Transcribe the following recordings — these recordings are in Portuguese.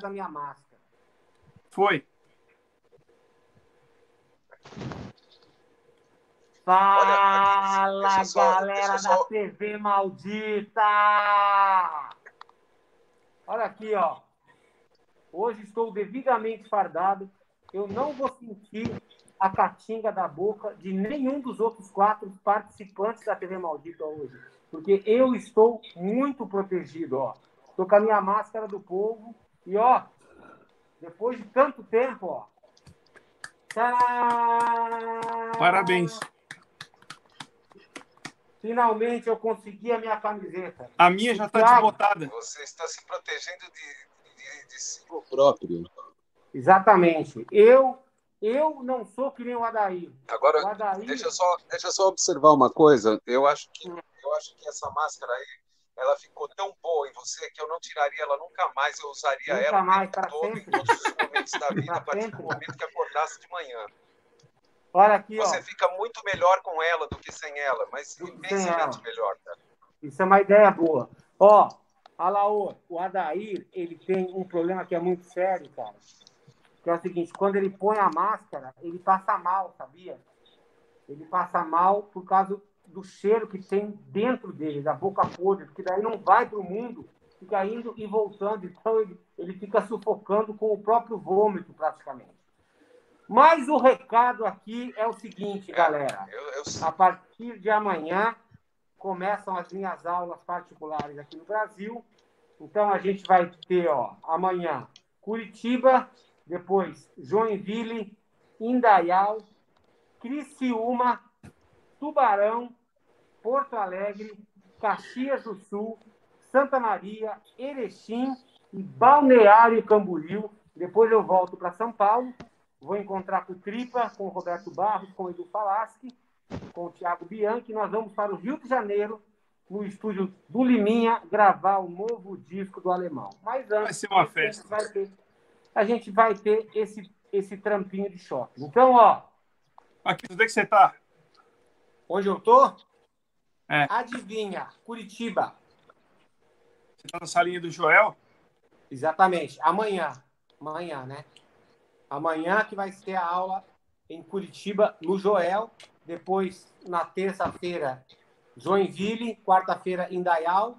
da minha máscara. Foi. Fala, só- galera da TV maldita! Olha aqui, ó. Hoje estou devidamente fardado. Eu não vou sentir a catinga da boca de nenhum dos outros quatro participantes da TV maldita hoje, porque eu estou muito protegido, ó. Estou com a minha máscara do povo e ó, depois de tanto tempo, ó. Tcharam! Parabéns. Finalmente eu consegui a minha camiseta. A minha já tá Thiago. desbotada. Você está se protegendo de, de, de si próprio. Exatamente. Eu eu não sou que nem o Adair. O Agora, Adair deixa eu só, deixa eu só observar uma coisa. Eu acho que eu acho que essa máscara aí, ela ficou tão boa em você que eu não tiraria ela nunca mais. Eu usaria Nunca ela mais, para todo, em sempre. todos os momentos da vida, a partir do momento que acordasse de manhã. Olha aqui, ó. Você fica muito melhor com ela do que sem ela, mas imensamente ela. melhor, cara. Isso é uma ideia boa. Ó, Alaô, o Adair, ele tem um problema que é muito sério, cara. Que é o seguinte, quando ele põe a máscara, ele passa mal, sabia? Ele passa mal por causa do cheiro que tem dentro dele, da boca podre, porque daí não vai para o mundo, fica indo e voltando, então ele, ele fica sufocando com o próprio vômito, praticamente. Mas o recado aqui é o seguinte, galera. Eu, eu, A partir de amanhã começam as minhas aulas particulares aqui no Brasil. Então a gente vai ter, ó, amanhã Curitiba, depois Joinville, Indaial, Criciúma, Tubarão, Porto Alegre, Caxias do Sul, Santa Maria, Erechim e Balneário Camboriú. Depois eu volto para São Paulo. Vou encontrar com o Tripa, com o Roberto Barros, com o Edu Falaschi, com o Thiago Bianchi. Nós vamos para o Rio de Janeiro, no estúdio do Liminha, gravar o novo disco do Alemão. Mas antes, Vai ser uma a gente festa. vai ter, a gente vai ter esse, esse trampinho de shopping. Então, ó, Aqui, onde é que você tá? onde eu tô? É. Adivinha, Curitiba. Você tá na salinha do Joel? Exatamente. Amanhã. Amanhã, né? Amanhã que vai ter a aula em Curitiba, no Joel. Depois, na terça-feira, Joinville. Quarta-feira, Indaial.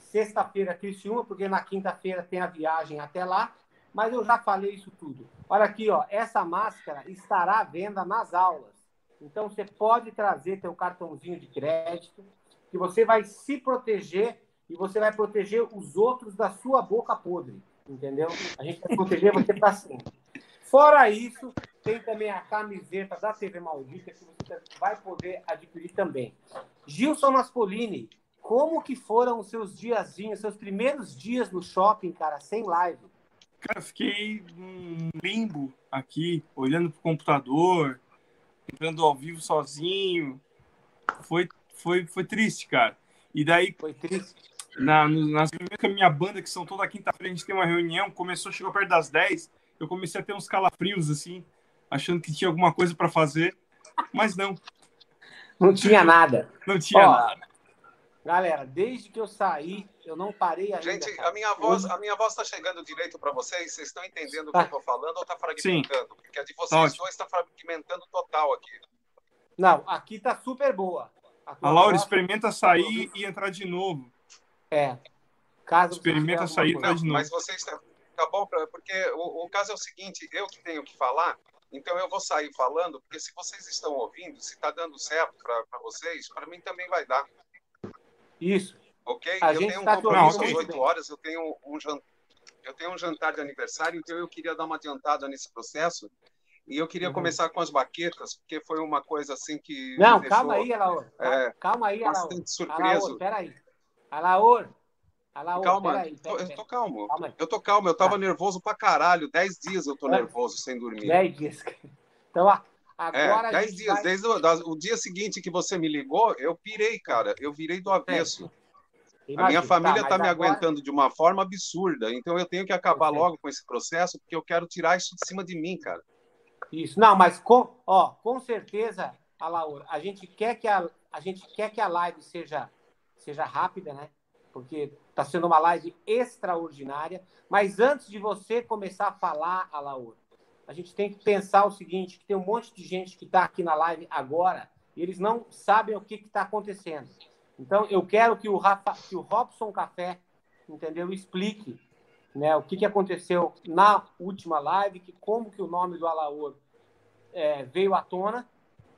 Sexta-feira, Criciúma, porque na quinta-feira tem a viagem até lá. Mas eu já falei isso tudo. Olha aqui, ó. Essa máscara estará à venda nas aulas. Então, você pode trazer teu cartãozinho de crédito, que você vai se proteger e você vai proteger os outros da sua boca podre, entendeu? A gente vai proteger você para sempre. Fora isso, tem também a camiseta da TV Maldita que você vai poder adquirir também. Gilson Maspolini, como que foram os seus diazinhos, seus primeiros dias no shopping, cara, sem live? Cara, fiquei num limbo aqui, olhando pro computador, entrando ao vivo sozinho. Foi, foi, foi triste, cara. E daí, Foi triste. na, nas reuniões com a minha banda, que são toda quinta-feira, a gente tem uma reunião, começou, chegou perto das 10, eu comecei a ter uns calafrios, assim, achando que tinha alguma coisa para fazer, mas não, Não tinha nada. não tinha Ó, nada. Galera, desde que eu saí, eu não parei ainda. Gente, cara. a minha voz, a minha voz está chegando direito para vocês? Vocês estão entendendo o que Tá. eu estou falando ou está fragmentando? Porque a de vocês ótimo. dois está fragmentando total aqui. Não, aqui tá super boa. A Laura voz- experimenta sair e entrar de novo. É. Caso Experimenta sair, tá coisa. de novo. Mas vocês tá, tá bom, pra- porque o, o caso é o seguinte, eu que tenho que falar, então eu vou sair falando, porque se vocês estão ouvindo, se está dando certo para vocês, para mim também vai dar, Isso. Ok? A eu tenho um tá compromisso às muito 8 horas, eu tenho um jantar, eu tenho um jantar de aniversário, então eu queria dar uma adiantada nesse processo. E eu queria Uhum. começar com as baquetas, porque foi uma coisa assim que Não, deixou calma aí, Alaor. É, calma aí, Alaor. bastante surpreso. Alaor, peraí. Alaor. Alaor, Calma, peraí. peraí, eu tô calmo. Calma aí. Eu tô calmo, eu tava Tá. nervoso pra caralho. Dez dias eu tô É. nervoso sem dormir. Dez dias. Então, a- agora É, dez dias. vai... Desde o, o dia seguinte que você me ligou, eu pirei, cara. Eu virei do avesso. A minha Imagina, família tá, tá, mas me agora- aguentando de uma forma absurda. Então eu tenho que acabar Perfeito. logo com esse processo, porque eu quero tirar isso de cima de mim, cara. Isso. Não, mas com, ó, com certeza, Alaor, a gente quer que a, a gente quer que a live seja seja rápida, né? porque está sendo uma live extraordinária. Mas antes de você começar a falar, Alaor, a gente tem que pensar o seguinte, que tem um monte de gente que está aqui na live agora e eles não sabem o que está acontecendo. Então, eu quero que o, Rafa, que o Robson Café, entendeu, explique né, o que, que aconteceu na última live, que como que o nome do Alaor é, veio à tona,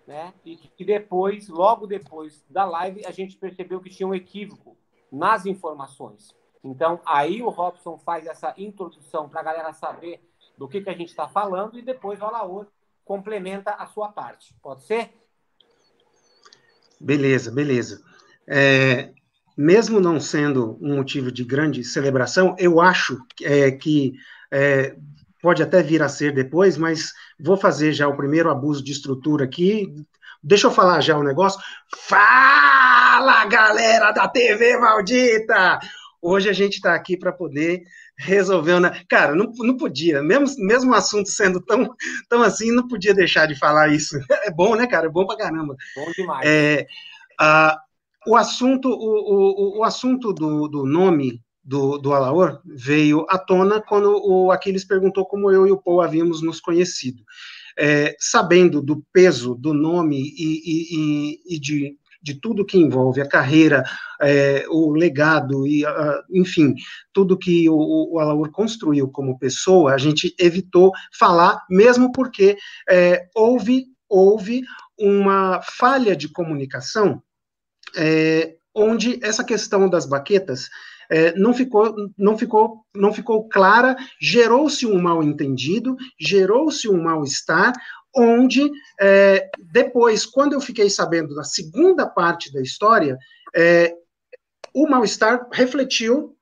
né, e que depois, logo depois da live, a gente percebeu que tinha um equívoco nas informações. Então, aí o Robson faz essa introdução para a galera saber do que, que a gente está falando e depois o Alaor complementa a sua parte. Pode ser? Beleza, beleza. É, mesmo não sendo um motivo de grande celebração, eu acho é, que é, pode até vir a ser depois, mas vou fazer já o primeiro abuso de estrutura aqui. Deixa eu falar já o negócio. Fala, galera da TV Maldita! Hoje a gente está aqui para poder resolver. Né? Cara, não, não podia, mesmo, mesmo o assunto sendo tão, tão assim, não podia deixar de falar isso. É bom, né, cara? É bom pra caramba. Bom demais. É, a, o assunto, o, o, o assunto do, do nome do, do Alaor veio à tona quando o Aquiles perguntou como eu e o Paul havíamos nos conhecido. É, sabendo do peso do nome e, e, e, de, de tudo que envolve a carreira, é, o legado, e, uh, enfim, tudo que o, o construiu como pessoa, a gente evitou falar, mesmo porque é, houve, houve uma falha de comunicação é, onde essa questão das baquetas é, não, ficou, não, ficou, não ficou clara, gerou-se um mal-entendido, gerou-se um mal-estar, onde é, depois, quando eu fiquei sabendo da segunda parte da história, é, o mal-estar refletiu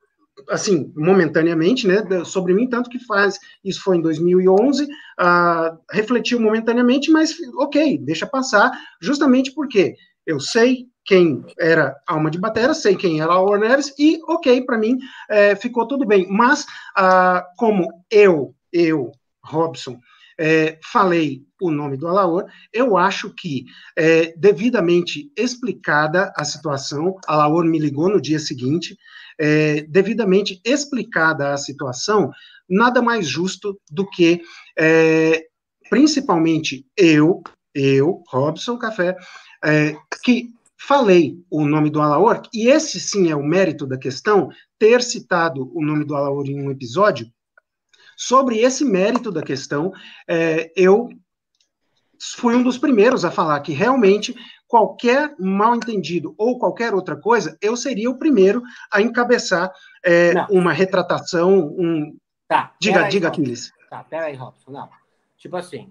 assim, momentaneamente, né, sobre mim, tanto que faz, isso foi em 2011, uh, ah, refletiu momentaneamente, mas ok, deixa passar, justamente porque eu sei quem era Alma de Batera, sei quem era Alaor Neves, e ok, para mim é, ficou tudo bem. Mas, ah, como eu, eu, Robson, é, falei o nome do Alaor, eu acho que, é, devidamente explicada a situação, Alaor me ligou no dia seguinte, é, devidamente explicada a situação, nada mais justo do que, é, principalmente eu, eu, Robson Café, é, que falei o nome do Alaor, e esse sim é o mérito da questão, ter citado o nome do Alaor em um episódio. Sobre esse mérito da questão, é, eu fui um dos primeiros a falar que realmente qualquer mal entendido ou qualquer outra coisa, eu seria o primeiro a encabeçar é, uma retratação, um... Tá, diga, diga, Aquiles. Tá, peraí, Robson, não. Tipo assim,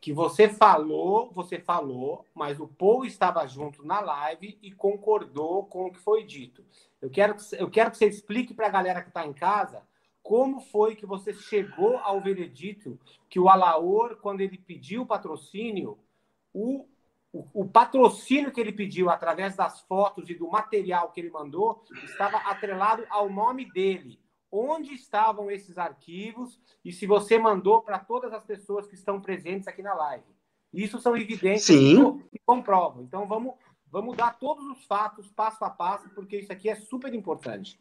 que você falou, você falou, mas o Paul estava junto na live e concordou com o que foi dito. Eu quero, eu quero que você explique para a galera que está em casa como foi que você chegou ao veredito que o Alaor, quando ele pediu patrocínio, o, o, o, patrocínio que ele pediu através das fotos e do material que ele mandou estava atrelado ao nome dele onde estavam esses arquivos e se você mandou para todas as pessoas que estão presentes aqui na live. Isso são evidências Sim. que comprovam. Então vamos, vamos dar todos os fatos passo a passo, porque isso aqui é super importante.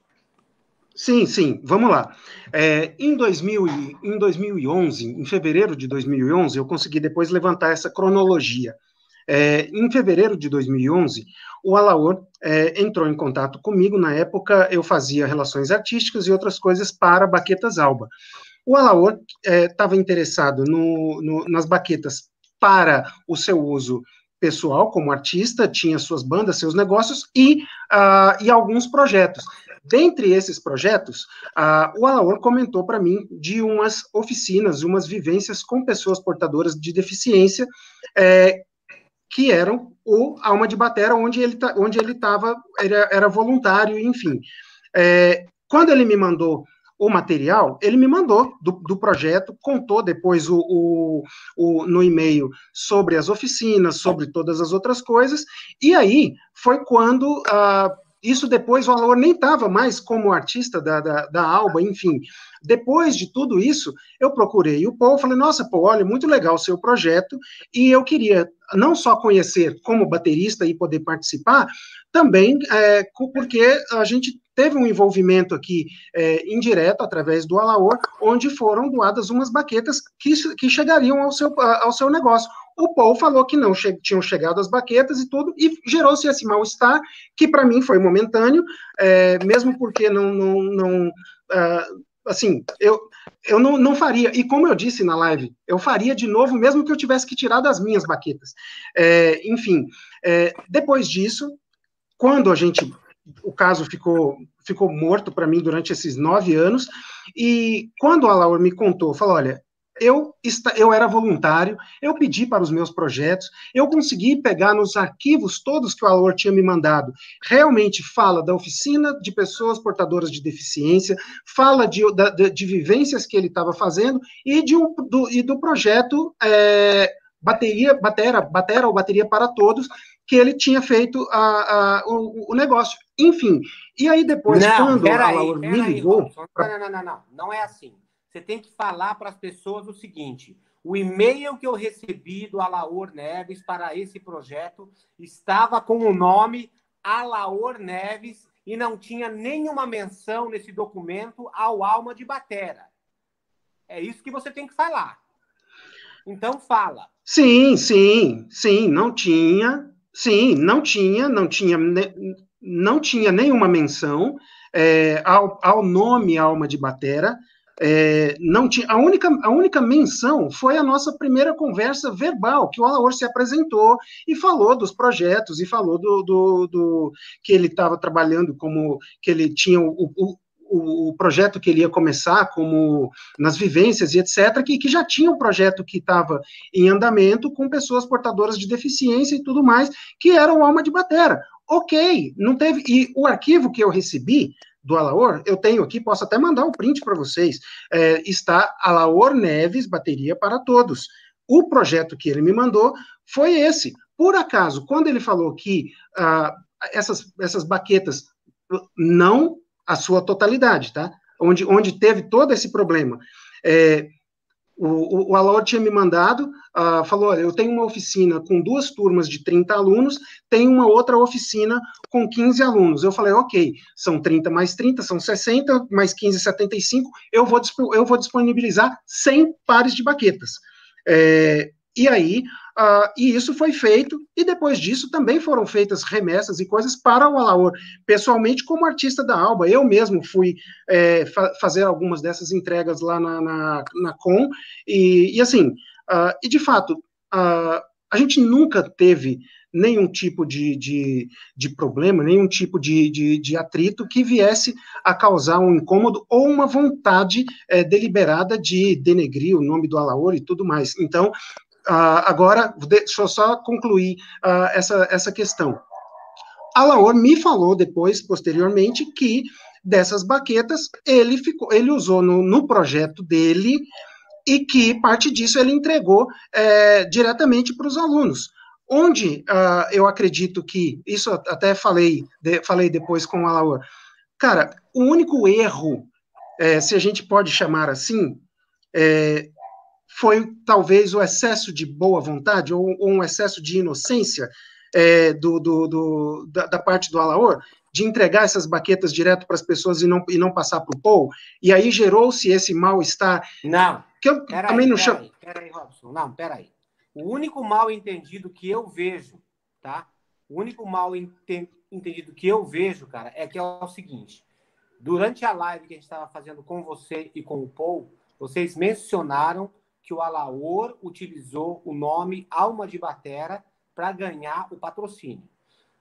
Sim, sim, vamos lá. É, em, 2000, em 2011, em fevereiro de 2011, eu consegui depois levantar essa cronologia. É, em fevereiro de 2011, o Alaor é, entrou em contato comigo. Na época, eu fazia relações artísticas e outras coisas para Baquetas Alba. O Alaor estava é, interessado no, no, nas baquetas para o seu uso pessoal, como artista, tinha suas bandas, seus negócios e, uh, e alguns projetos. Dentre esses projetos, uh, o Alaor comentou para mim de umas oficinas, umas vivências com pessoas portadoras de deficiência, é, que eram o Alma de Batera, onde ele tá, onde ele estava, era, era, voluntário, enfim. É, quando ele me mandou o material, ele me mandou do, do projeto, contou depois o, o, o, no e-mail sobre as oficinas, sobre todas as outras coisas, e aí foi quando ah, isso depois o Alaor nem estava mais como artista da, da, da, Alba, enfim. Depois de tudo isso, eu procurei o Paul, falei, nossa, Paul, olha, muito legal o seu projeto, e eu queria não só conhecer como baterista e poder participar, também é, porque a gente teve um envolvimento aqui é, indireto através do Alaor, onde foram doadas umas baquetas que, que chegariam ao seu, ao seu negócio. O Paul falou que não che tinham chegado as baquetas e tudo, e gerou-se esse mal-estar, que para mim foi momentâneo, é, mesmo porque não, não, não uh, assim, eu, eu não, não faria, e como eu disse na live, eu faria de novo, mesmo que eu tivesse que tirar das minhas baquetas. É, enfim, é, depois disso, quando a gente, o caso ficou, ficou morto para mim durante esses nove anos, e quando a Laura me contou, falou, olha, eu, eu era voluntário, eu pedi para os meus projetos, eu consegui pegar nos arquivos todos que o Alor tinha me mandado. Realmente fala da oficina de pessoas portadoras de deficiência, fala de, de, de vivências que ele estava fazendo e, de um, do, e do projeto é, bateria, batera, batera ou bateria para todos, que ele tinha feito a, a, o, o, negócio. Enfim, e aí depois, não, quando a Laura me ligou... Pra... Não, não, não, não, não é assim você tem que falar para as pessoas o seguinte: o e-mail que eu recebi do Alaor Neves para esse projeto estava com o nome Alaor Neves e não tinha nenhuma menção nesse documento ao Alma de Batera. É isso que você tem que falar. Então fala. Sim, sim, sim, não tinha, sim, não tinha, não tinha, não tinha nenhuma menção é, ao, ao nome Alma de Batera. É, não tinha, a, única, a única menção foi a nossa primeira conversa verbal, que o Alaor se apresentou e falou dos projetos, e falou do, do, do que ele estava trabalhando como que ele tinha o, o, o, projeto que ele ia começar, como nas vivências e etc., que, que já tinha um projeto que estava em andamento com pessoas portadoras de deficiência e tudo mais, que era o Alma de Batera. Ok, não teve. E o arquivo que eu recebi do Alaor, eu tenho aqui, posso até mandar um print para vocês. É, está Alaor Neves, bateria para todos. O projeto que ele me mandou foi esse. Por acaso, quando ele falou que ah, essas, essas baquetas, não a sua totalidade, tá? Onde, onde teve todo esse problema. É, o, o, o tinha me mandado, uh, falou: olha, eu tenho uma oficina com duas turmas de 30 alunos, tem uma outra oficina com 15 alunos. Eu falei: ok, são 30 mais 30, são 60, mais 15, 75, eu vou, eu vou disponibilizar 100 pares de baquetas. É, e aí, uh, e isso foi feito, e depois disso também foram feitas remessas e coisas para o Alaor. Pessoalmente, como artista da Alba, eu mesmo fui é, fa fazer algumas dessas entregas lá na, na, na Com, e, e assim, uh, e de fato, uh, a gente nunca teve nenhum tipo de, de, de problema, nenhum tipo de, de, de, atrito que viesse a causar um incômodo ou uma vontade é, deliberada de denegrir o nome do Alaor e tudo mais. Então, agora, deixa eu só concluir uh, essa, essa questão. Alaor me falou depois, posteriormente, que dessas baquetas ele ficou, ele usou no, no projeto dele e que parte disso ele entregou é, diretamente para os alunos. Onde uh, eu acredito que, isso até falei, de, falei depois com o Alaor, cara, o único erro, é, se a gente pode chamar assim, é, foi talvez o excesso de boa vontade ou, ou um excesso de inocência é, do, do, do da, da, parte do Alaor, de entregar essas baquetas direto para as pessoas e não, e não passar para o Paul, e aí gerou-se esse mal-estar. Não. Que eu pera também aí, não chamo. Peraí, Robson. Não, peraí. O único mal entendido que eu vejo, tá? O único mal entendido que eu vejo, cara, é que é o seguinte: durante a live que a gente estava fazendo com você e com o Paul, vocês mencionaram que o Alaor utilizou o nome Alma de Batera para ganhar o patrocínio,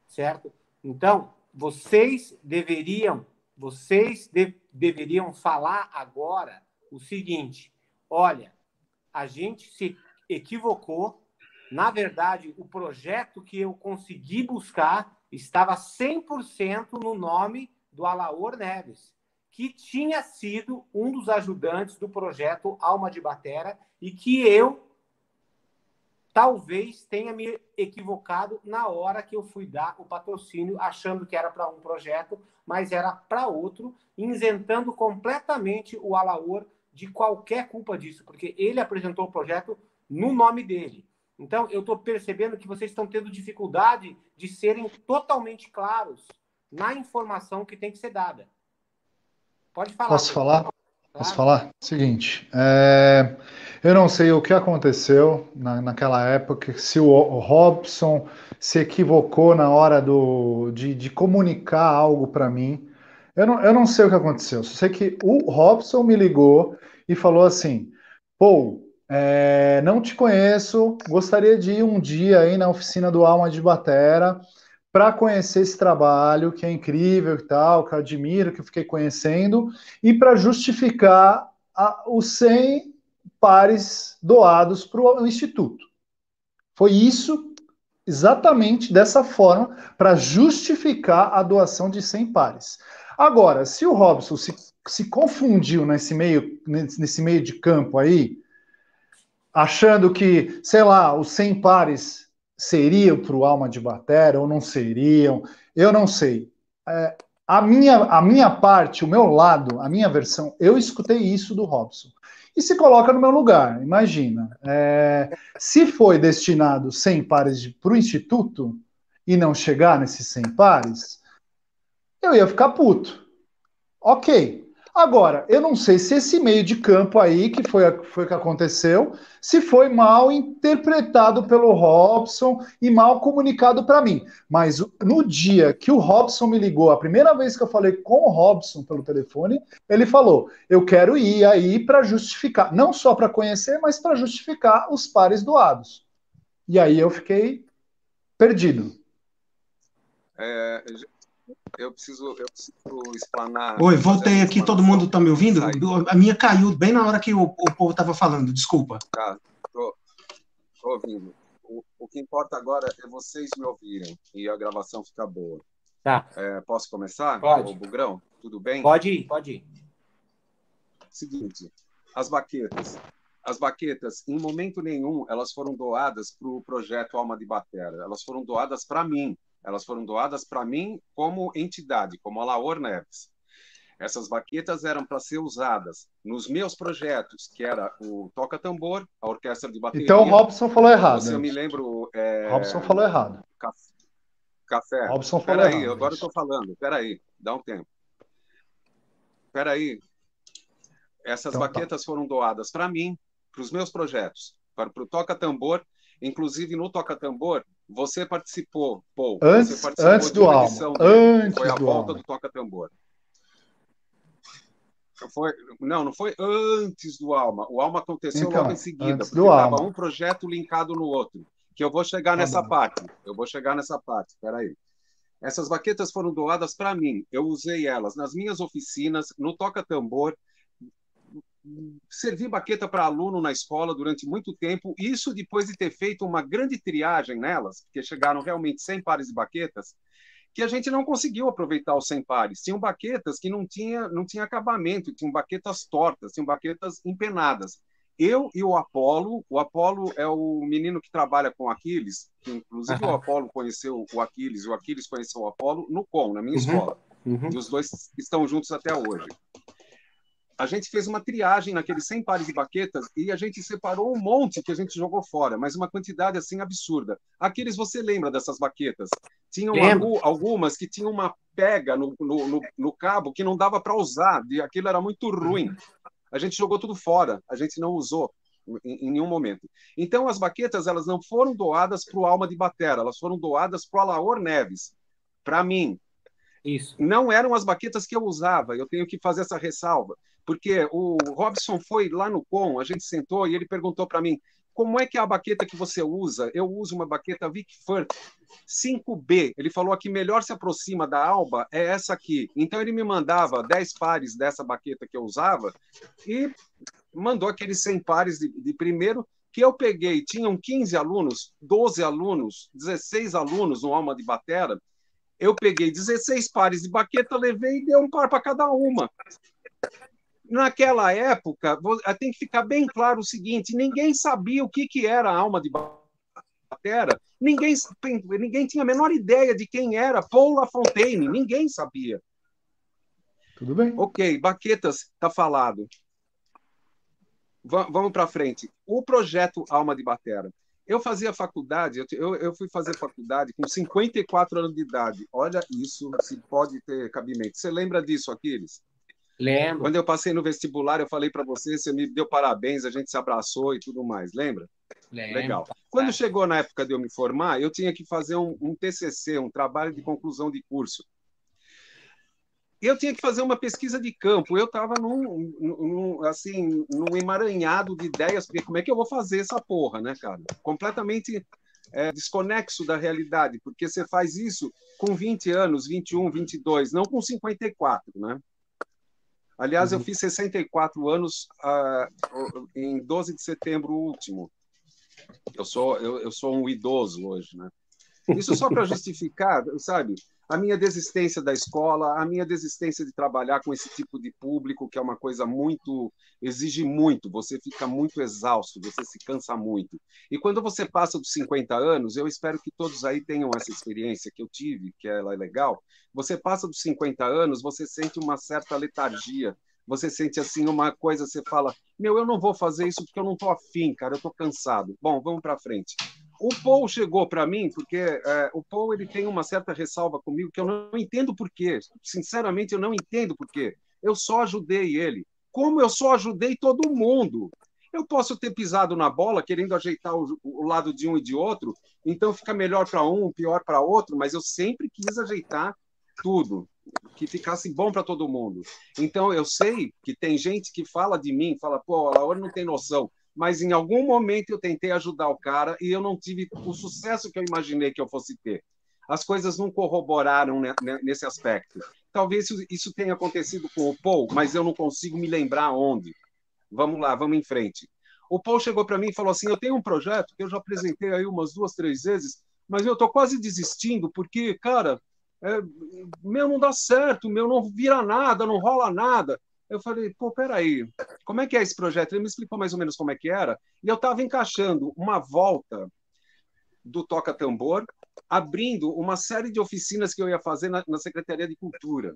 certo? Então, vocês deveriam, vocês de, deveriam falar agora o seguinte: olha, a gente se equivocou. Na verdade, o projeto que eu consegui buscar estava 100% no nome do Alaor Neves que tinha sido um dos ajudantes do projeto Alma de Batera e que eu talvez tenha me equivocado na hora que eu fui dar o patrocínio, achando que era para um projeto, mas era para outro, isentando completamente o Alaor de qualquer culpa disso, porque ele apresentou o projeto no nome dele. Então, eu estou percebendo que vocês estão tendo dificuldade de serem totalmente claros na informação que tem que ser dada. Pode falar. Posso falar? Posso falar? Seguinte, é, eu não sei o que aconteceu na, naquela época, se o, o Robson se equivocou na hora do, de, de comunicar algo para mim. Eu não, eu não sei o que aconteceu, só sei que o Robson me ligou e falou assim: Pô, é, não te conheço, gostaria de ir um dia aí na oficina do Alma de Batera para conhecer esse trabalho que é incrível e tal, que eu admiro, que eu fiquei conhecendo, e para justificar a, os 100 pares doados para o Instituto. Foi isso, exatamente dessa forma, para justificar a doação de 100 pares. Agora, se o Robson se, se confundiu nesse meio, nesse meio de campo aí, achando que, sei lá, os 100 pares seriam para o Alma de Batera ou não seriam, eu não sei. É, a, minha, a minha parte, o meu lado, a minha versão, eu escutei isso do Robson. E se coloca no meu lugar, imagina. É, se foi destinado 100 pares para o Instituto e não chegar nesses 100 pares, eu ia ficar puto. Ok, Agora, eu não sei se esse meio de campo aí, que foi, foi o que aconteceu, se foi mal interpretado pelo Robson e mal comunicado para mim. Mas no dia que o Robson me ligou, a primeira vez que eu falei com o Robson pelo telefone, ele falou: Eu quero ir aí para justificar, não só para conhecer, mas para justificar os pares doados. E aí eu fiquei perdido. É, eu preciso, eu preciso explanar. Oi, voltei aqui, todo mundo está me ouvindo? A minha caiu bem na hora que o, o povo estava falando, desculpa. Tá, tô, tô ouvindo. O, o, que importa agora é vocês me ouvirem e a gravação ficar boa. Tá. É, posso começar? Pode. O Bugrão, tudo bem? Pode ir, pode ir. Seguinte, as baquetas. As baquetas, em momento nenhum, elas foram doadas para o projeto Alma de Batera. Elas foram doadas para mim. Elas foram doadas para mim como entidade, como a Laor Neves. Essas baquetas eram para ser usadas nos meus projetos, que era o Toca Tambor, a Orquestra de Bateria. Então o Robson falou errado. Você eu me lembro. É... Robson falou errado. Café. Robson falou Peraí, errado. agora eu estou falando. Peraí, dá um tempo. Peraí. Essas então, tá. baquetas tá. foram doadas para mim, para os meus projetos, para, para o Toca Tambor. Inclusive no Toca Tambor, você participou, Paul. Antes, participou antes do álbum. Antes foi a do volta álbum. do Toca Tambor. Foi, não, não foi antes do Alma. O Alma aconteceu Então, logo em seguida, porque estava Alma. um projeto linkado no outro. Que eu vou chegar Tá nessa parte. Eu vou chegar nessa parte. Espera aí. Essas baquetas foram doadas para mim. Eu usei elas nas minhas oficinas, no Toca Tambor. Servi baqueta para aluno na escola durante muito tempo. Isso depois de ter feito uma grande triagem nelas, porque chegaram realmente 100 pares de baquetas, que a gente não conseguiu aproveitar os 100 pares. Tinham baquetas que não tinha, não tinha acabamento, tinham baquetas tortas, tinham baquetas empenadas. Eu e o Apolo, o Apolo é o menino que trabalha com Aquiles, que inclusive o Apolo conheceu o Aquiles, o Aquiles conheceu o Apolo no COM, na minha Uhum. escola. Uhum. E os dois estão juntos até hoje. A gente fez uma triagem naqueles 100 pares de baquetas e a gente separou um monte que a gente jogou fora, mas uma quantidade assim absurda. Aqueles você lembra dessas baquetas? Tinham Lembro. algu- algumas que tinham uma pega no, no, no- no cabo que não dava para usar, e aquilo era muito ruim. A gente jogou tudo fora, a gente não usou em, em nenhum momento. Então as baquetas elas não foram doadas para o Alma de Batera, elas foram doadas para o Alaor Neves, para mim, Isso. não eram as baquetas que eu usava. Eu tenho que fazer essa ressalva, porque o Robson foi lá no com, a gente sentou e ele perguntou para mim como é que é a baqueta que você usa? Eu uso uma baqueta Vic Firth 5B. Ele falou que melhor se aproxima da Alba é essa aqui. Então ele me mandava 10 pares dessa baqueta que eu usava e mandou aqueles 100 pares de, de primeiro que eu peguei. Tinham 15 alunos, 12 alunos, 16 alunos no Alma de Batera eu peguei 16 pares de baqueta, levei e dei um par para cada uma. Naquela época, vo- tem que ficar bem claro o seguinte: ninguém sabia o que, que era a alma de batera, ninguém, ninguém tinha a menor ideia de quem era Paul Lafontaine, ninguém sabia. Tudo bem? Ok, baquetas, tá falado. Va- vamos para frente. O projeto Alma de Batera. Eu fazia faculdade, eu, eu fui fazer faculdade com 54 anos de idade. Olha isso, se pode ter cabimento. Você lembra disso, Aquiles? Lembro. Quando eu passei no vestibular, eu falei para você, você me deu parabéns, a gente se abraçou e tudo mais, lembra? Lembro. Legal. Quando chegou na época de eu me formar, eu tinha que fazer um, um TCC, um trabalho de conclusão de curso. Eu tinha que fazer uma pesquisa de campo. Eu estava num, num, assim, num emaranhado de ideias, porque como é que eu vou fazer essa porra, né, cara? Completamente é, desconexo da realidade, porque você faz isso com 20 anos, 21, 22, não com 54, né? Aliás, uhum. eu fiz 64 anos uh, em 12 de setembro último. Eu sou, eu, eu sou um idoso hoje, né? Isso só para justificar, sabe? A minha desistência da escola, a minha desistência de trabalhar com esse tipo de público, que é uma coisa muito. exige muito, você fica muito exausto, você se cansa muito. E quando você passa dos 50 anos, eu espero que todos aí tenham essa experiência que eu tive, que ela é legal. Você passa dos 50 anos, você sente uma certa letargia, você sente assim uma coisa, você fala: Meu, eu não vou fazer isso porque eu não estou afim, cara, eu estou cansado. Bom, vamos para frente. O Paul chegou para mim porque é, o Paul ele tem uma certa ressalva comigo que eu não entendo por quê. Sinceramente, eu não entendo por quê. Eu só ajudei ele. Como eu só ajudei todo mundo. Eu posso ter pisado na bola querendo ajeitar o, o lado de um e de outro, então fica melhor para um, pior para outro, mas eu sempre quis ajeitar tudo, que ficasse bom para todo mundo. Então eu sei que tem gente que fala de mim, fala, pô, a Laura não tem noção mas em algum momento eu tentei ajudar o cara e eu não tive o sucesso que eu imaginei que eu fosse ter. As coisas não corroboraram nesse aspecto. Talvez isso tenha acontecido com o Paul, mas eu não consigo me lembrar onde. Vamos lá, vamos em frente. O Paul chegou para mim e falou assim: Eu tenho um projeto que eu já apresentei aí umas duas, três vezes, mas eu estou quase desistindo porque, cara, é, meu não dá certo, meu não vira nada, não rola nada. Eu falei, pô, peraí, como é que é esse projeto? Ele me explicou mais ou menos como é que era, e eu estava encaixando uma volta do Toca Tambor, abrindo uma série de oficinas que eu ia fazer na, na Secretaria de Cultura.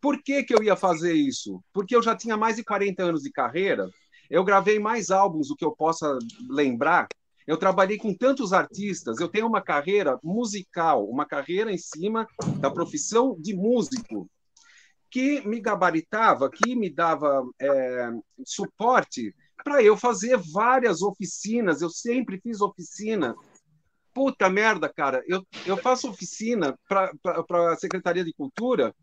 Por que, que eu ia fazer isso? Porque eu já tinha mais de 40 anos de carreira, eu gravei mais álbuns do que eu possa lembrar, eu trabalhei com tantos artistas, eu tenho uma carreira musical, uma carreira em cima da profissão de músico que me gabaritava, que me dava é, suporte para eu fazer várias oficinas. Eu sempre fiz oficina. Puta merda, cara, eu, eu faço oficina para a Secretaria de Cultura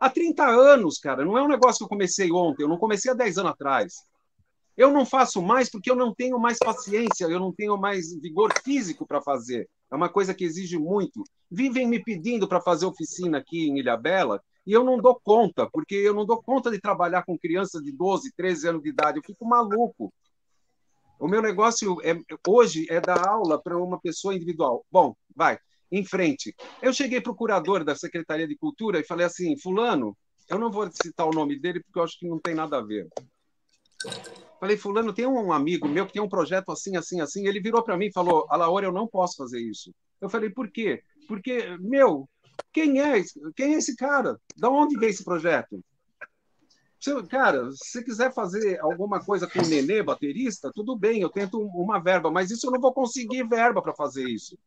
há 30 anos, cara. Não é um negócio que eu comecei ontem, eu não comecei há 10 anos atrás. Eu não faço mais porque eu não tenho mais paciência, eu não tenho mais vigor físico para fazer. É uma coisa que exige muito. Vivem me pedindo para fazer oficina aqui em Ilha Bela e eu não dou conta, porque eu não dou conta de trabalhar com crianças de 12, 13 anos de idade. Eu fico maluco. O meu negócio é, hoje é dar aula para uma pessoa individual. Bom, vai, em frente. Eu cheguei para o curador da Secretaria de Cultura e falei assim: Fulano, eu não vou citar o nome dele porque eu acho que não tem nada a ver. Falei, Fulano, tem um amigo meu que tem um projeto assim, assim, assim. Ele virou para mim e falou: Alaora, eu não posso fazer isso. Eu falei, por quê? Porque, meu, quem é, quem é esse cara? Da onde veio esse projeto? cara, se quiser fazer alguma coisa com o Nenê, baterista, tudo bem, eu tento uma verba, mas isso eu não vou conseguir verba para fazer isso.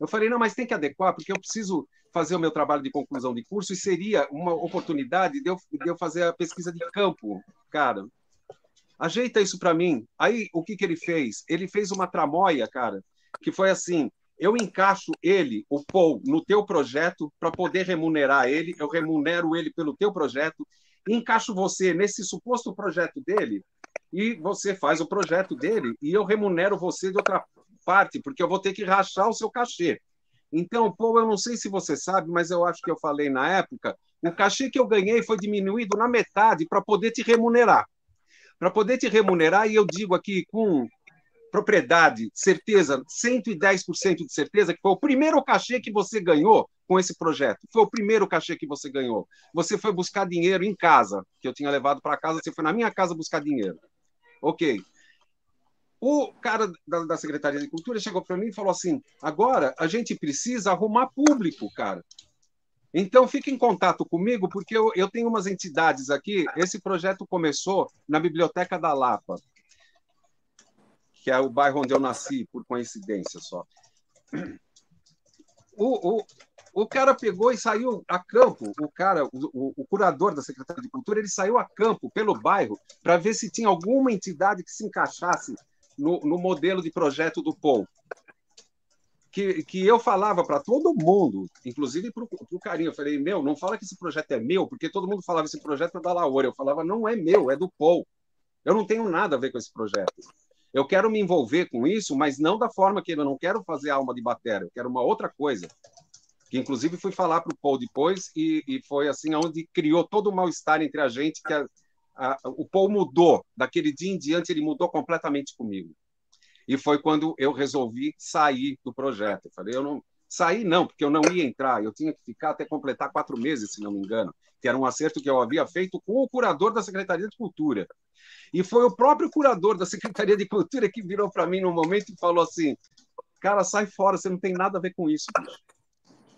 Eu falei, não, mas tem que adequar, porque eu preciso fazer o meu trabalho de conclusão de curso e seria uma oportunidade de eu, de eu fazer a pesquisa de campo. Cara, ajeita isso para mim. Aí, o que, que ele fez? Ele fez uma tramóia, cara, que foi assim: eu encaixo ele, o Paul, no teu projeto para poder remunerar ele, eu remunero ele pelo teu projeto, encaixo você nesse suposto projeto dele e você faz o projeto dele e eu remunero você de outra parte, porque eu vou ter que rachar o seu cachê. Então, Paul, eu não sei se você sabe, mas eu acho que eu falei na época, o cachê que eu ganhei foi diminuído na metade para poder te remunerar. Para poder te remunerar, e eu digo aqui com propriedade, certeza, 110% de certeza, que foi o primeiro cachê que você ganhou com esse projeto. Foi o primeiro cachê que você ganhou. Você foi buscar dinheiro em casa, que eu tinha levado para casa, você foi na minha casa buscar dinheiro. Ok. O cara da, da Secretaria de Cultura chegou para mim e falou assim: agora a gente precisa arrumar público, cara. Então, fique em contato comigo, porque eu, eu tenho umas entidades aqui. Esse projeto começou na Biblioteca da Lapa que é o bairro onde eu nasci, por coincidência só. O, o, o cara pegou e saiu a campo, o cara, o, o, curador da Secretaria de Cultura, ele saiu a campo pelo bairro para ver se tinha alguma entidade que se encaixasse no, no modelo de projeto do POU. Que, que eu falava para todo mundo, inclusive para o Carinho, eu falei, meu, não fala que esse projeto é meu, porque todo mundo falava esse projeto é da Laura. Eu falava, não é meu, é do POU. Eu não tenho nada a ver com esse projeto. Eu quero me envolver com isso, mas não da forma que eu não quero fazer alma de bateria, eu quero uma outra coisa que inclusive fui falar para o Paul depois, e, e, foi assim onde criou todo o mal-estar entre a gente, que a, a, o Paul mudou, daquele dia em diante ele mudou completamente comigo. E foi quando eu resolvi sair do projeto. Eu falei, eu não... Sair não, porque eu não ia entrar, eu tinha que ficar até completar quatro meses, se não me engano, que era um acerto que eu havia feito com o curador da Secretaria de Cultura. E foi o próprio curador da Secretaria de Cultura que virou para mim no momento e falou assim: Cara, sai fora, você não tem nada a ver com isso, bicho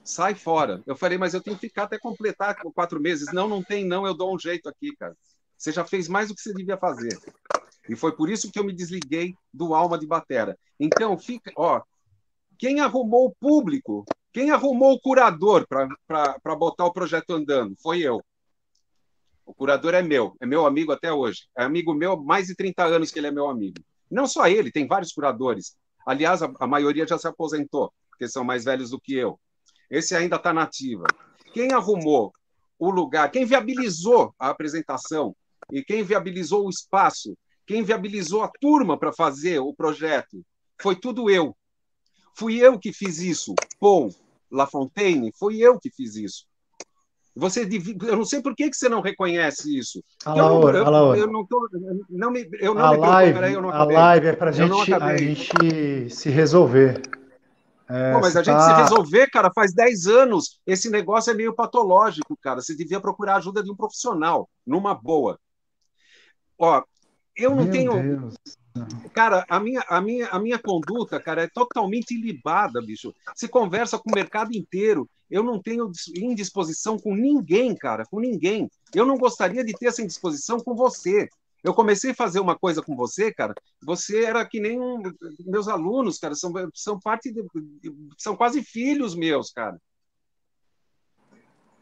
sai fora. Eu falei, mas eu tenho que ficar até completar quatro meses. Não, não tem, não, eu dou um jeito aqui, cara. Você já fez mais do que você devia fazer. E foi por isso que eu me desliguei do Alma de Batera. Então, fica, ó, quem arrumou o público, quem arrumou o curador para botar o projeto andando? Foi eu. O curador é meu, é meu amigo até hoje. É amigo meu, mais de 30 anos que ele é meu amigo. Não só ele, tem vários curadores. Aliás, a, a maioria já se aposentou, porque são mais velhos do que eu. Esse ainda está nativa. Quem arrumou o lugar, quem viabilizou a apresentação e quem viabilizou o espaço, quem viabilizou a turma para fazer o projeto, foi tudo eu. Fui eu que fiz isso. Paul Lafontaine, foi eu que fiz isso. Você eu não sei por que, que você não reconhece isso. Alaor, eu, eu, eu, não tô, não me, eu não a me live, peraí, eu não A live é para gente, a gente se resolver. É, Pô, mas a gente tá... se resolver, cara, faz 10 anos. Esse negócio é meio patológico, cara. Você devia procurar a ajuda de um profissional, numa boa. Ó, eu não Meu tenho. Deus. Cara, a minha, a, minha, a minha conduta, cara, é totalmente ilibada, bicho. Se conversa com o mercado inteiro. Eu não tenho indisposição com ninguém, cara, com ninguém. Eu não gostaria de ter essa indisposição com você. Eu comecei a fazer uma coisa com você, cara. Você era que nem um, meus alunos, cara. São, são parte de, são quase filhos meus, cara.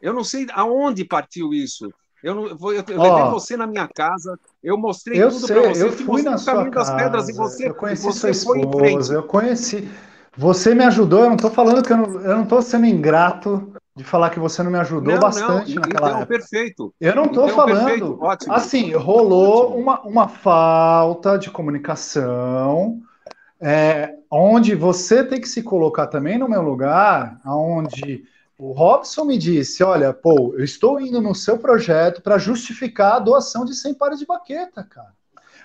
Eu não sei aonde partiu isso. Eu, não, eu, eu oh, levei você na minha casa, eu mostrei tudo para você. Eu fui na sua casa, pedras e você, eu conheci você sua esposa, eu conheci. Você me ajudou, eu não estou falando que eu não, eu não tô sendo ingrato de falar que você não me ajudou não, bastante não, naquela então, época. perfeito. Eu não estou então, falando. Perfeito, ótimo. Assim, rolou ótimo. Uma, uma falta de comunicação, é, onde você tem que se colocar também no meu lugar, onde o Robson me disse: Olha, pô, eu estou indo no seu projeto para justificar a doação de 100 pares de baqueta, cara.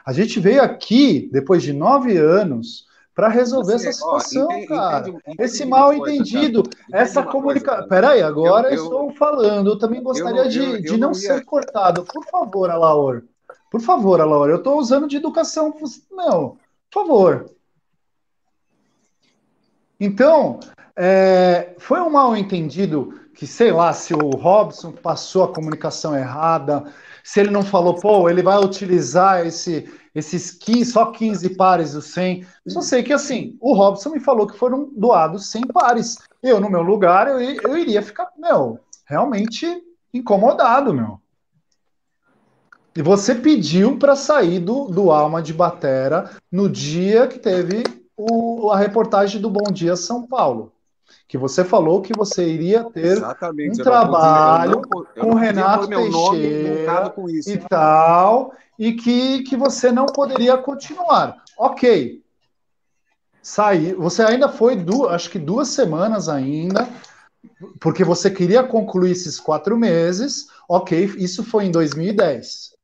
A gente veio aqui, depois de nove anos, para resolver Você, essa situação, ó, entendi, cara. Entendi, entendi Esse mal entendido, essa comunicação. Peraí, agora eu, eu, estou falando. Eu também gostaria eu, de, de não, não ia... ser cortado. Por favor, Alaor. Por favor, Alaor. Eu estou usando de educação. Não, por favor. Então, é, foi um mal entendido que, sei lá, se o Robson passou a comunicação errada, se ele não falou, pô, ele vai utilizar esse, esses 15, só 15 pares dos 100. Eu só sei que, assim, o Robson me falou que foram doados 100 pares. Eu, no meu lugar, eu, eu iria ficar, meu, realmente incomodado, meu. E você pediu para sair do, do Alma de Batera no dia que teve o, a reportagem do Bom Dia São Paulo. Que você falou que você iria ter Exatamente, um trabalho podia, não, com Renato Teixeira e tal, e que, que você não poderia continuar. Ok. Sair. Você ainda foi, duas, acho que duas semanas ainda, porque você queria concluir esses quatro meses. Ok, isso foi em 2010.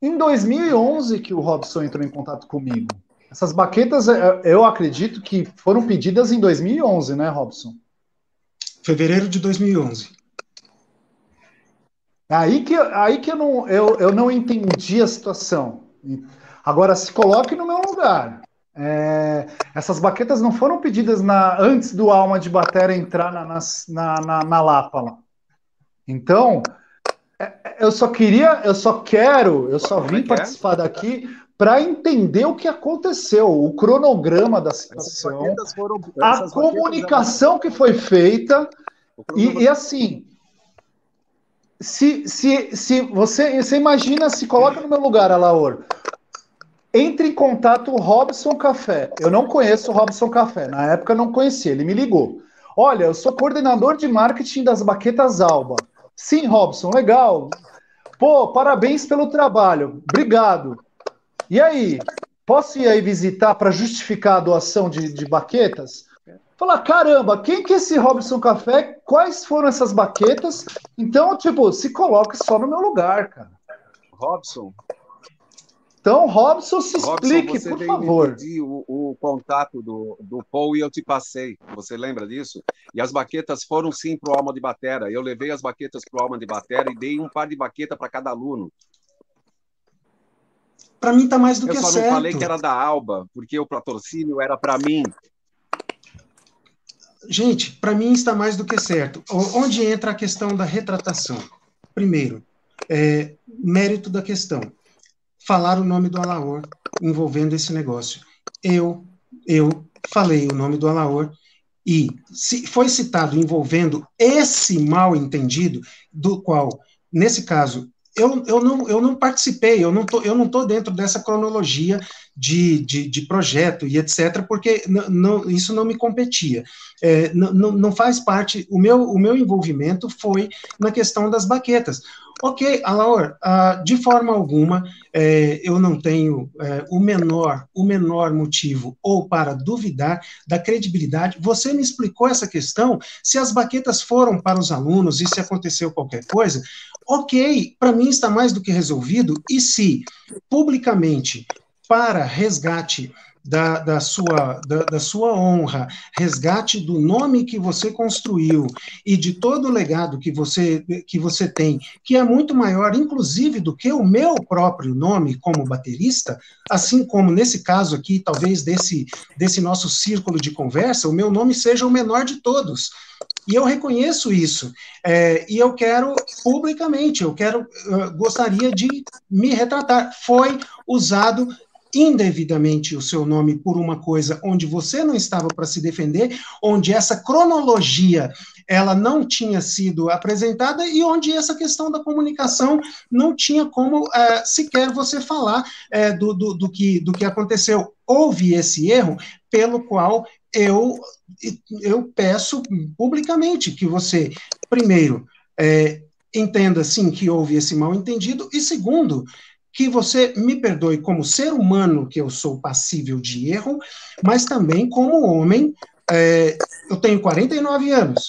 Em 2011 que o Robson entrou em contato comigo. Essas baquetas, é, eu acredito que foram pedidas em 2011, né, Robson? Fevereiro de 2011. Aí que, aí que eu, não, eu, eu não entendi a situação. Agora, se coloque no meu lugar. É, essas baquetas não foram pedidas na, antes do Alma de Batera entrar na, na, na, na Lapa lá. Então, é, eu só queria, eu só quero, eu só vim é, é? participar daqui para entender o que aconteceu, o cronograma da situação, foram, a comunicação que foi feita, e, e, assim, se, se, se você, você imagina, se coloca no meu lugar, Alaor, entre em contato o Robson Café. Eu não conheço o Robson Café, na época eu não conhecia, ele me ligou. Olha, eu sou coordenador de marketing das baquetas Alba. Sim, Robson, legal. Pô, parabéns pelo trabalho. Obrigado. E aí, posso ir aí visitar para justificar a doação de, de baquetas? Falar, caramba, quem que é esse Robson Café? Quais foram essas baquetas? Então, tipo, se coloque só no meu lugar, cara. Robson. Então, Robson, se explique, Robson, por favor. O, o contato do, do Paul e eu te passei. Você lembra disso? E as baquetas foram sim para o Alma de Batera. Eu levei as baquetas para o Alma de Batera e dei um par de baqueta para cada aluno. Para mim tá mais do eu que certo. Eu só não falei que era da Alba, porque o patrocínio era para mim. Gente, para mim está mais do que certo. Onde entra a questão da retratação? Primeiro, é, mérito da questão. Falar o nome do Alaor envolvendo esse negócio. Eu, eu falei o nome do Alaor e se foi citado envolvendo esse mal entendido, do qual, nesse caso, eu, eu, não, eu não participei, eu não tô, eu não tô dentro dessa cronologia de, de, de projeto e etc., porque não, isso não me competia. É, não, não faz parte, o meu, o meu envolvimento foi na questão das baquetas. Ok, Alaor, uh, de forma alguma é, eu não tenho é, o menor o menor motivo ou para duvidar da credibilidade. Você me explicou essa questão, se as baquetas foram para os alunos e se aconteceu qualquer coisa, ok, para mim está mais do que resolvido, e se publicamente para resgate da, da, sua, da, da, sua honra, resgate do nome que você construiu e de todo o legado que você, que você tem, que é muito maior, inclusive, do que o meu próprio nome como baterista, assim como nesse caso aqui, talvez desse, desse nosso círculo de conversa, o meu nome seja o menor de todos. E eu reconheço isso. É, e eu quero, publicamente, eu quero, eu gostaria de me retratar. Foi usado indevidamente o seu nome por uma coisa onde você não estava para se defender, onde essa cronologia ela não tinha sido apresentada e onde essa questão da comunicação não tinha como é, sequer você falar é, do, do, do, que, do que aconteceu. Houve esse erro pelo qual eu, eu peço publicamente que você, primeiro, é, entenda sim que houve esse mal entendido, e segundo, que você me perdoe como ser humano, que eu sou passível de erro, mas também como homem. É, eu tenho 49 anos.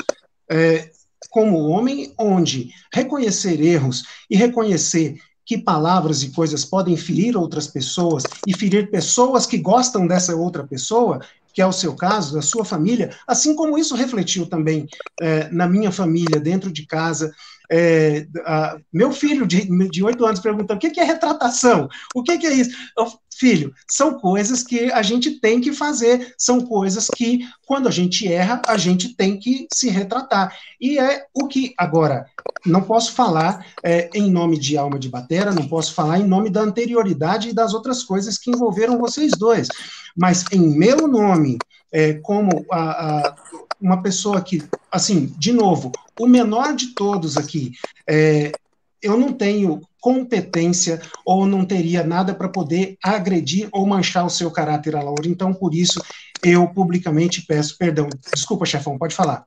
É, como homem, onde reconhecer erros e reconhecer que palavras e coisas podem ferir outras pessoas e ferir pessoas que gostam dessa outra pessoa, que é o seu caso, da sua família, assim como isso refletiu também é, na minha família, dentro de casa, é, a, meu filho de oito anos perguntando o que, que é retratação, o que, que é isso? Eu, filho, são coisas que a gente tem que fazer, são coisas que, quando a gente erra, a gente tem que se retratar. E é o que, agora, não posso falar é, em nome de Alma de Batera, não posso falar em nome da anterioridade e das outras coisas que envolveram vocês dois, mas em meu nome, é, como a, a, uma pessoa que, assim, de novo, o menor de todos aqui, é, eu não tenho competência ou não teria nada para poder agredir ou manchar o seu caráter, Laura. Então, por isso, eu publicamente peço perdão. Desculpa, chefão, pode falar.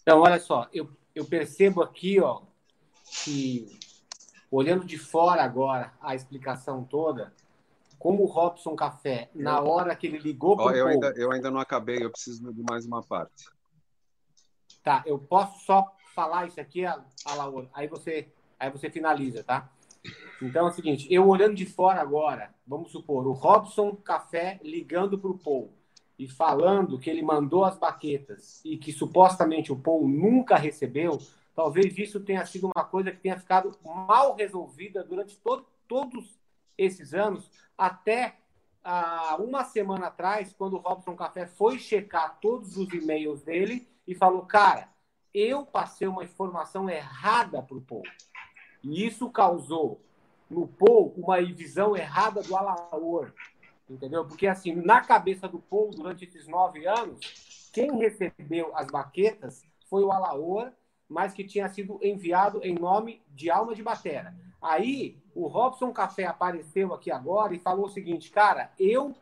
Então, olha só, eu, eu percebo aqui, ó, que olhando de fora agora a explicação toda, como o Robson Café, na hora que ele ligou para o eu, ainda, eu ainda não acabei, eu preciso de mais uma parte. Tá, eu posso só falar isso aqui, Alaor, aí você, aí você finaliza, tá? Então é o seguinte, eu olhando de fora agora, vamos supor, o Robson Café ligando para o Paul e falando que ele mandou as baquetas e que supostamente o Paul nunca recebeu, talvez isso tenha sido uma coisa que tenha ficado mal resolvida durante todo, todos esses anos, até ah, uma semana atrás, quando o Robson Café foi checar todos os e-mails dele e falou: Cara, eu passei uma informação errada para o povo. E isso causou no Paul uma visão errada do Alaor, entendeu? Porque, assim, na cabeça do Paul, durante esses nove anos, quem recebeu as baquetas foi o Alaor, mas que tinha sido enviado em nome de Alma de Batera. Aí, o Robson Café apareceu aqui agora e falou o seguinte, cara, eu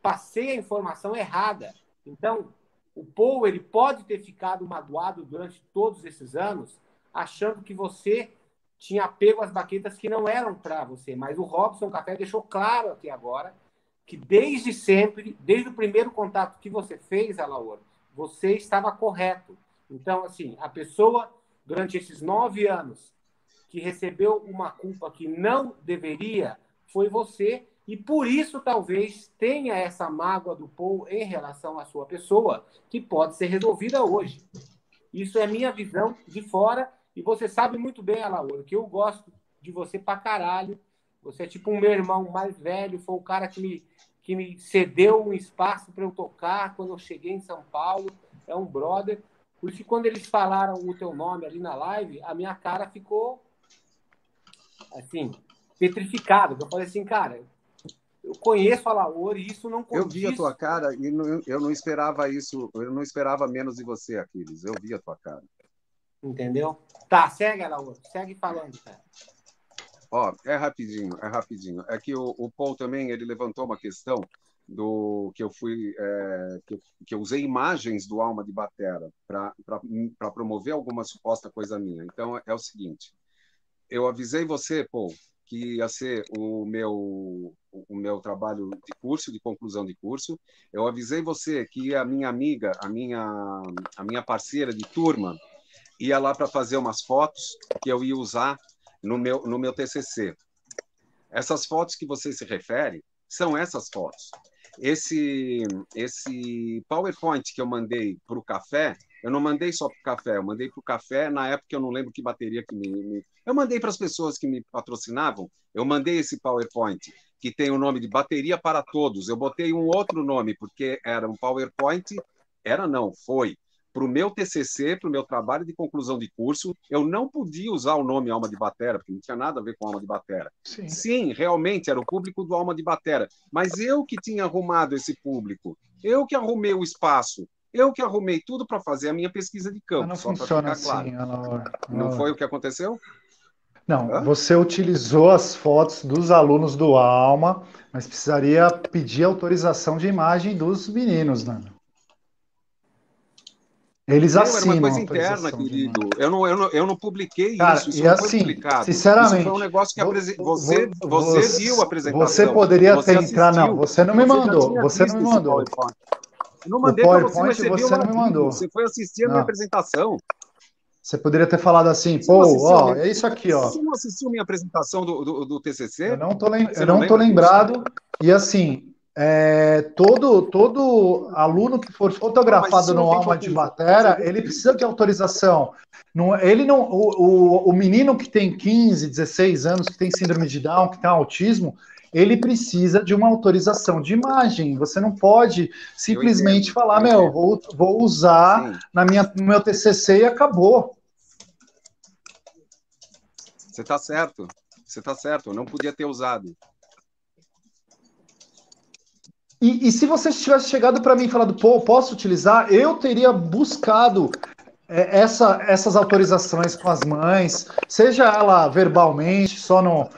passei a informação errada. Então, o Paul, ele pode ter ficado magoado durante todos esses anos, achando que você tinha pego as baquetas que não eram para você. Mas o Robson Café deixou claro aqui agora que desde sempre, desde o primeiro contato que você fez, Alaor, você estava correto. Então, assim, a pessoa, durante esses nove anos, que recebeu uma culpa que não deveria, foi você, e por isso talvez tenha essa mágoa do Paul em relação à sua pessoa, que pode ser resolvida hoje. Isso é minha visão de fora e você sabe muito bem, Alaor, que eu gosto de você pra caralho. Você é tipo um meu irmão mais velho, foi o cara que me, que me cedeu um espaço para eu tocar quando eu cheguei em São Paulo. É um brother. Por isso quando eles falaram o teu nome ali na live, a minha cara ficou assim, petrificada. Eu falei assim, cara, eu conheço a Laor e isso não condiz. Eu vi a tua cara e não, eu não esperava isso, eu não esperava menos de você, Aquiles. Eu vi a tua cara. Entendeu? Tá, segue ela, segue falando, cara. Ó, é rapidinho, é rapidinho. É que o, o Paul também ele levantou uma questão do que eu fui é, que, que, eu usei imagens do Alma de Batera para promover alguma suposta coisa minha. Então é o seguinte, eu avisei você, Paul, que ia ser o meu o meu trabalho de curso, de conclusão de curso. Eu avisei você que a minha amiga, a minha a minha parceira de turma ia lá para fazer umas fotos que eu ia usar no meu, no meu TCC. Essas fotos que você se refere são essas fotos. Esse, esse PowerPoint que eu mandei para o café, eu não mandei só para o café, eu mandei para o café na época eu não lembro que bateria que me. me... Eu mandei para as pessoas que me patrocinavam, eu mandei esse PowerPoint que tem o nome de Bateria para Todos. Eu botei um outro nome, porque era um PowerPoint, era não, foi para o meu TCC, para o meu trabalho de conclusão de curso, eu não podia usar o nome Alma de Batera, porque não tinha nada a ver com Alma de Batera. Sim. Sim, realmente era o público do Alma de Batera, mas eu que tinha arrumado esse público, eu que arrumei o espaço, eu que arrumei tudo para fazer a minha pesquisa de campo. Mas não funciona assim, claro. Não foi o que aconteceu? Não, Hã? você utilizou as fotos dos alunos do Alma, mas precisaria pedir autorização de imagem dos meninos, né? Eles não, assinam. Era uma coisa interna, querido. Eu não, eu, não, eu não publiquei Cara, isso. Isso e assim, publicado. Sinceramente. Isso foi um negócio que você, você, você viu a apresentação. Você poderia você ter entrado. Não, você não me mandou. Você não me mandou. Eu não mandei para você, mas você, você não me mandou. Você foi assistir a minha apresentação. Você poderia ter falado assim, pô, ó, é isso aqui, ó. Você não assistiu minha apresentação do, do, do TCC? Eu não tô, lem eu não, não tô lembrado. E assim, é, todo, todo aluno que for fotografado no Alma de Batera, ele precisa de autorização. Não, ele não, o, o, o, menino que tem 15, 16 anos, que tem síndrome de Down, que tem autismo, ele precisa de uma autorização de imagem. Você não pode simplesmente falar, meu, vou, vou usar na minha, no meu TCC e acabou. Você está certo. Você está certo. Eu não podia ter usado. E, e se você tivesse chegado para mim e falado, pô, posso utilizar? Eu teria buscado é, essa, essas autorizações com as mães, seja ela verbalmente, só no.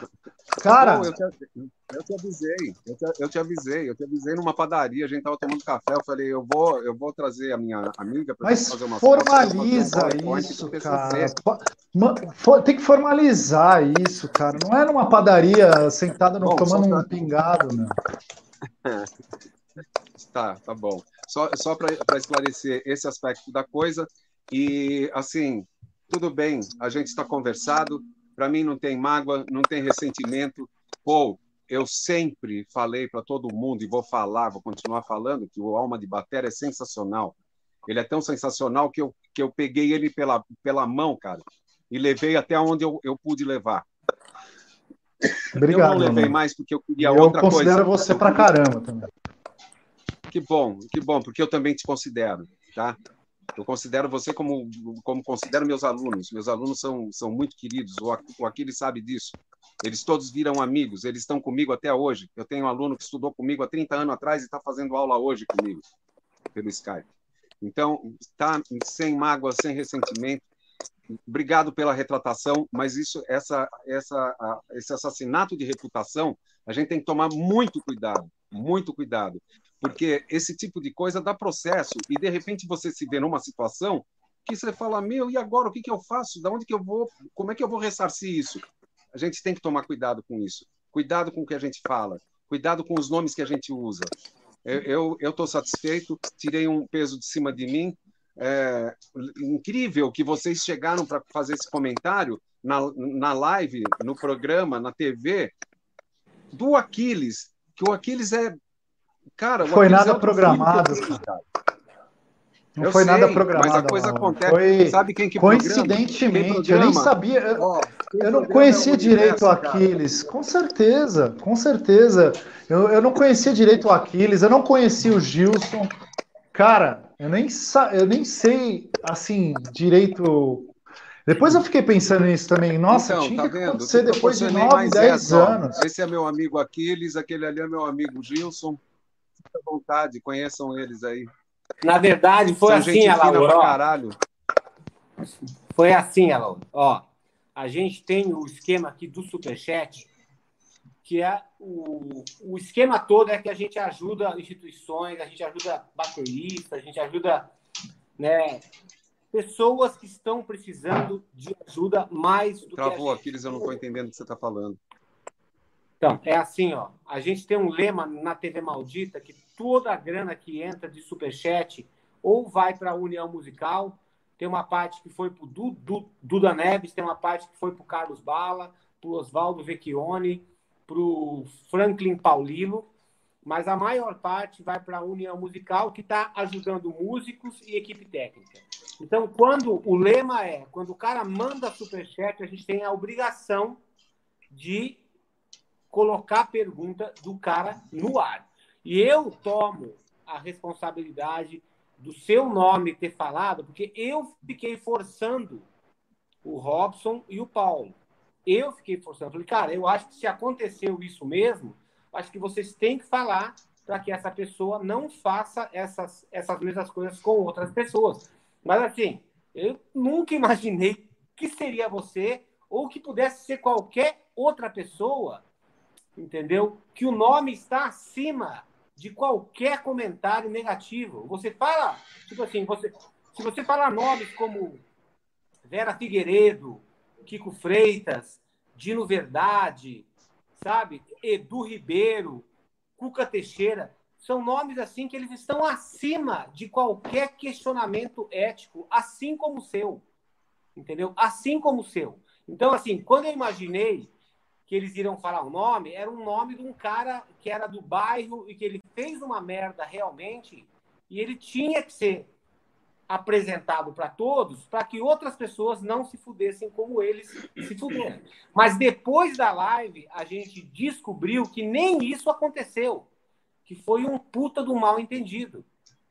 Cara. eu, eu, te, avisei, eu te, eu te, avisei, eu te avisei numa padaria, a gente tava tomando café, eu falei, eu vou, eu vou trazer a minha amiga para fazer uma formaliza foto, isso, cara. Tem que formalizar isso, cara. Não é numa padaria sentada no, Bom, tomando pra... um pingado, meu. tá, tá bom. Só, só para esclarecer esse aspecto da coisa. E, assim, tudo bem, a gente está conversado. Para mim, não tem mágoa, não tem ressentimento. Pô, eu sempre falei para todo mundo, e vou falar, vou continuar falando, que o Alma de Batera é sensacional. Ele é tão sensacional que eu, que eu peguei ele pela, pela mão, cara, e levei até onde eu, eu pude levar. Obrigado. Eu não levei mano. mais porque eu queria eu outra coisa. Eu considero você pra caramba também. Que bom, que bom, porque eu também te considero, tá? Eu considero você como, como considero meus alunos. Meus alunos são, são muito queridos. O, Aquiles sabe disso. Eles todos viram amigos. Eles estão comigo até hoje. Eu tenho um aluno que estudou comigo há 30 anos atrás e está fazendo aula hoje comigo, pelo Skype. Então, está sem mágoa, sem ressentimento. Obrigado pela retratação, mas isso, essa, essa, esse assassinato de reputação, a gente tem que tomar muito cuidado, muito cuidado, porque esse tipo de coisa dá processo e de repente você se vê numa situação que você fala meu e agora o que, que eu faço? Da onde que eu vou? Como é que eu vou ressarcir isso? A gente tem que tomar cuidado com isso, cuidado com o que a gente fala, cuidado com os nomes que a gente usa. Eu estou satisfeito, tirei um peso de cima de mim. É, incrível que vocês chegaram para fazer esse comentário na, na live, no programa, na TV, do Aquiles, que o Aquiles é. Cara, foi nada programado. cara. Não eu foi sei, nada programado. Mas a coisa não. acontece. Foi Sabe quem que Coincidentemente, programa? eu nem sabia. Eu, eu não conhecia direito o Aquiles. Cara. Com certeza, com certeza. Eu, eu não conhecia direito o Aquiles, eu não conhecia o Gilson. Cara, eu nem, eu nem sei, assim, direito. Depois eu fiquei pensando nisso também. Nossa, então, tinha tá que acontecer depois de 9, 10 anos. Esse é meu amigo Aquiles, aquele ali é meu amigo Gilson. Fique à vontade, conheçam eles aí. Na verdade, foi São assim, Alauro. Foi assim, Alauro. Ó, a gente tem o esquema aqui do Superchat, que é o, o esquema todo é que a gente ajuda instituições, a gente ajuda bateristas, a gente ajuda né, pessoas que estão precisando de ajuda mais do Travou, que gente. Aquiles, eu não estou entendendo o que você está falando. Então, é assim, ó. A gente tem um lema na TV Maldita que toda a grana que entra de superchat ou vai para a União Musical, tem uma parte que foi para o Duda Neves, tem uma parte que foi para o Carlos Bala, para o Oswaldo Vecchione, para o Franklin Paulino, mas a maior parte vai para a União Musical, que está ajudando músicos e equipe técnica. Então, quando o lema é, quando o cara manda superchat, a gente tem a obrigação de colocar a pergunta do cara no ar. E eu tomo a responsabilidade do seu nome ter falado, porque eu fiquei forçando o Robson e o Paulo. Eu fiquei forçando. Falei, cara, eu acho que se aconteceu isso mesmo, acho que vocês têm que falar para que essa pessoa não faça essas, essas mesmas coisas com outras pessoas. Mas, assim, eu nunca imaginei que seria você ou que pudesse ser qualquer outra pessoa entendeu? Que o nome está acima de qualquer comentário negativo. Você fala, tipo assim, você, se você falar nomes como Vera Figueiredo, Kiko Freitas, Dino Verdade, sabe? Edu Ribeiro, Cuca Teixeira, são nomes assim que eles estão acima de qualquer questionamento ético, assim como o seu. Entendeu? Assim como o seu. Então, assim, quando eu imaginei que eles iriam falar o nome, era um nome de um cara que era do bairro e que ele fez uma merda realmente e ele tinha que ser apresentado para todos para que outras pessoas não se fudessem como eles se fuderam. Mas depois da live, a gente descobriu que nem isso aconteceu, que foi um puta do mal entendido,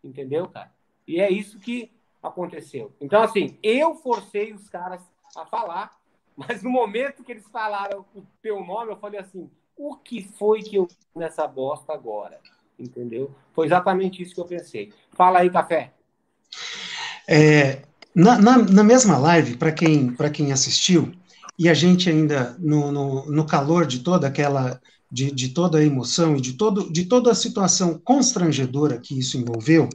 entendeu, cara? E é isso que aconteceu. Então, assim, eu forcei os caras a falar mas no momento que eles falaram o teu nome, eu falei assim: o que foi que eu nessa bosta agora? Entendeu? Foi exatamente isso que eu pensei. Fala aí, Café. É, na, na, na, mesma live, para quem, quem assistiu, e a gente ainda no, no, no calor de toda aquela. De, de, toda a emoção e de, todo, de toda a situação constrangedora que isso envolveu,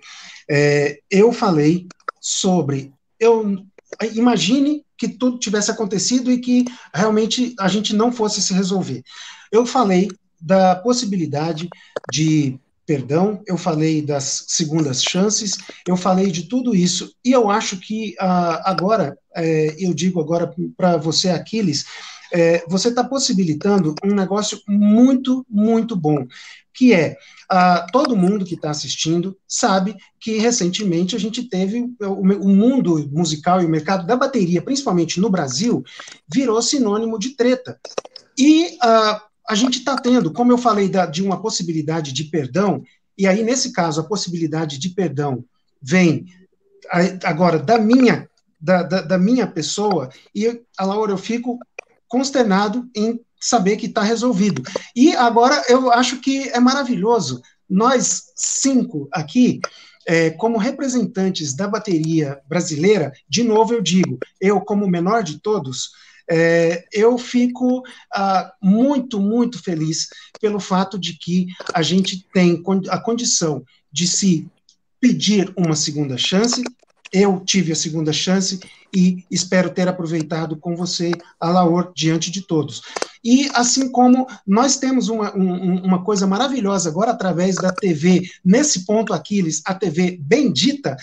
é, eu falei sobre. Eu, imagine que tudo tivesse acontecido e que realmente a gente não fosse se resolver. Eu falei da possibilidade de perdão, eu falei das segundas chances, eu falei de tudo isso, e eu acho que uh, agora, é, eu digo agora para você, Aquiles, é, você está possibilitando um negócio muito, muito bom, que é uh, todo mundo que está assistindo sabe que recentemente a gente teve o, o, mundo musical e o mercado da bateria, principalmente no Brasil, virou sinônimo de treta. E uh, a gente está tendo, como eu falei, da, de uma possibilidade de perdão, e aí, nesse caso, a possibilidade de perdão vem agora, da minha, da, da, da minha pessoa, e a Laura, eu fico consternado em saber que está resolvido. E agora eu acho que é maravilhoso. Nós cinco aqui, é, como representantes da bateria brasileira, de novo eu digo, eu como menor de todos, é, eu fico ah, muito, muito feliz pelo fato de que a gente tem a condição de se pedir uma segunda chance. Eu tive a segunda chance e espero ter aproveitado com você, Alaor, diante de todos. E assim como nós temos uma, um, uma coisa maravilhosa agora através da TV, nesse ponto, Aquiles, a TV bendita,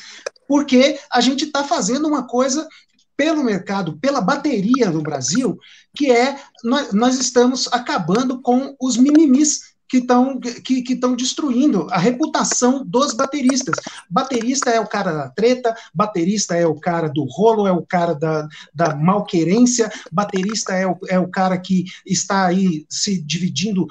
porque a gente está fazendo uma coisa pelo mercado, pela bateria no Brasil, que é nós, nós estamos acabando com os mimimis que estão que, que destruindo a reputação dos bateristas. Baterista é o cara da treta, baterista é o cara do rolo, é o cara da, da malquerência, baterista é o, é o cara que está aí se dividindo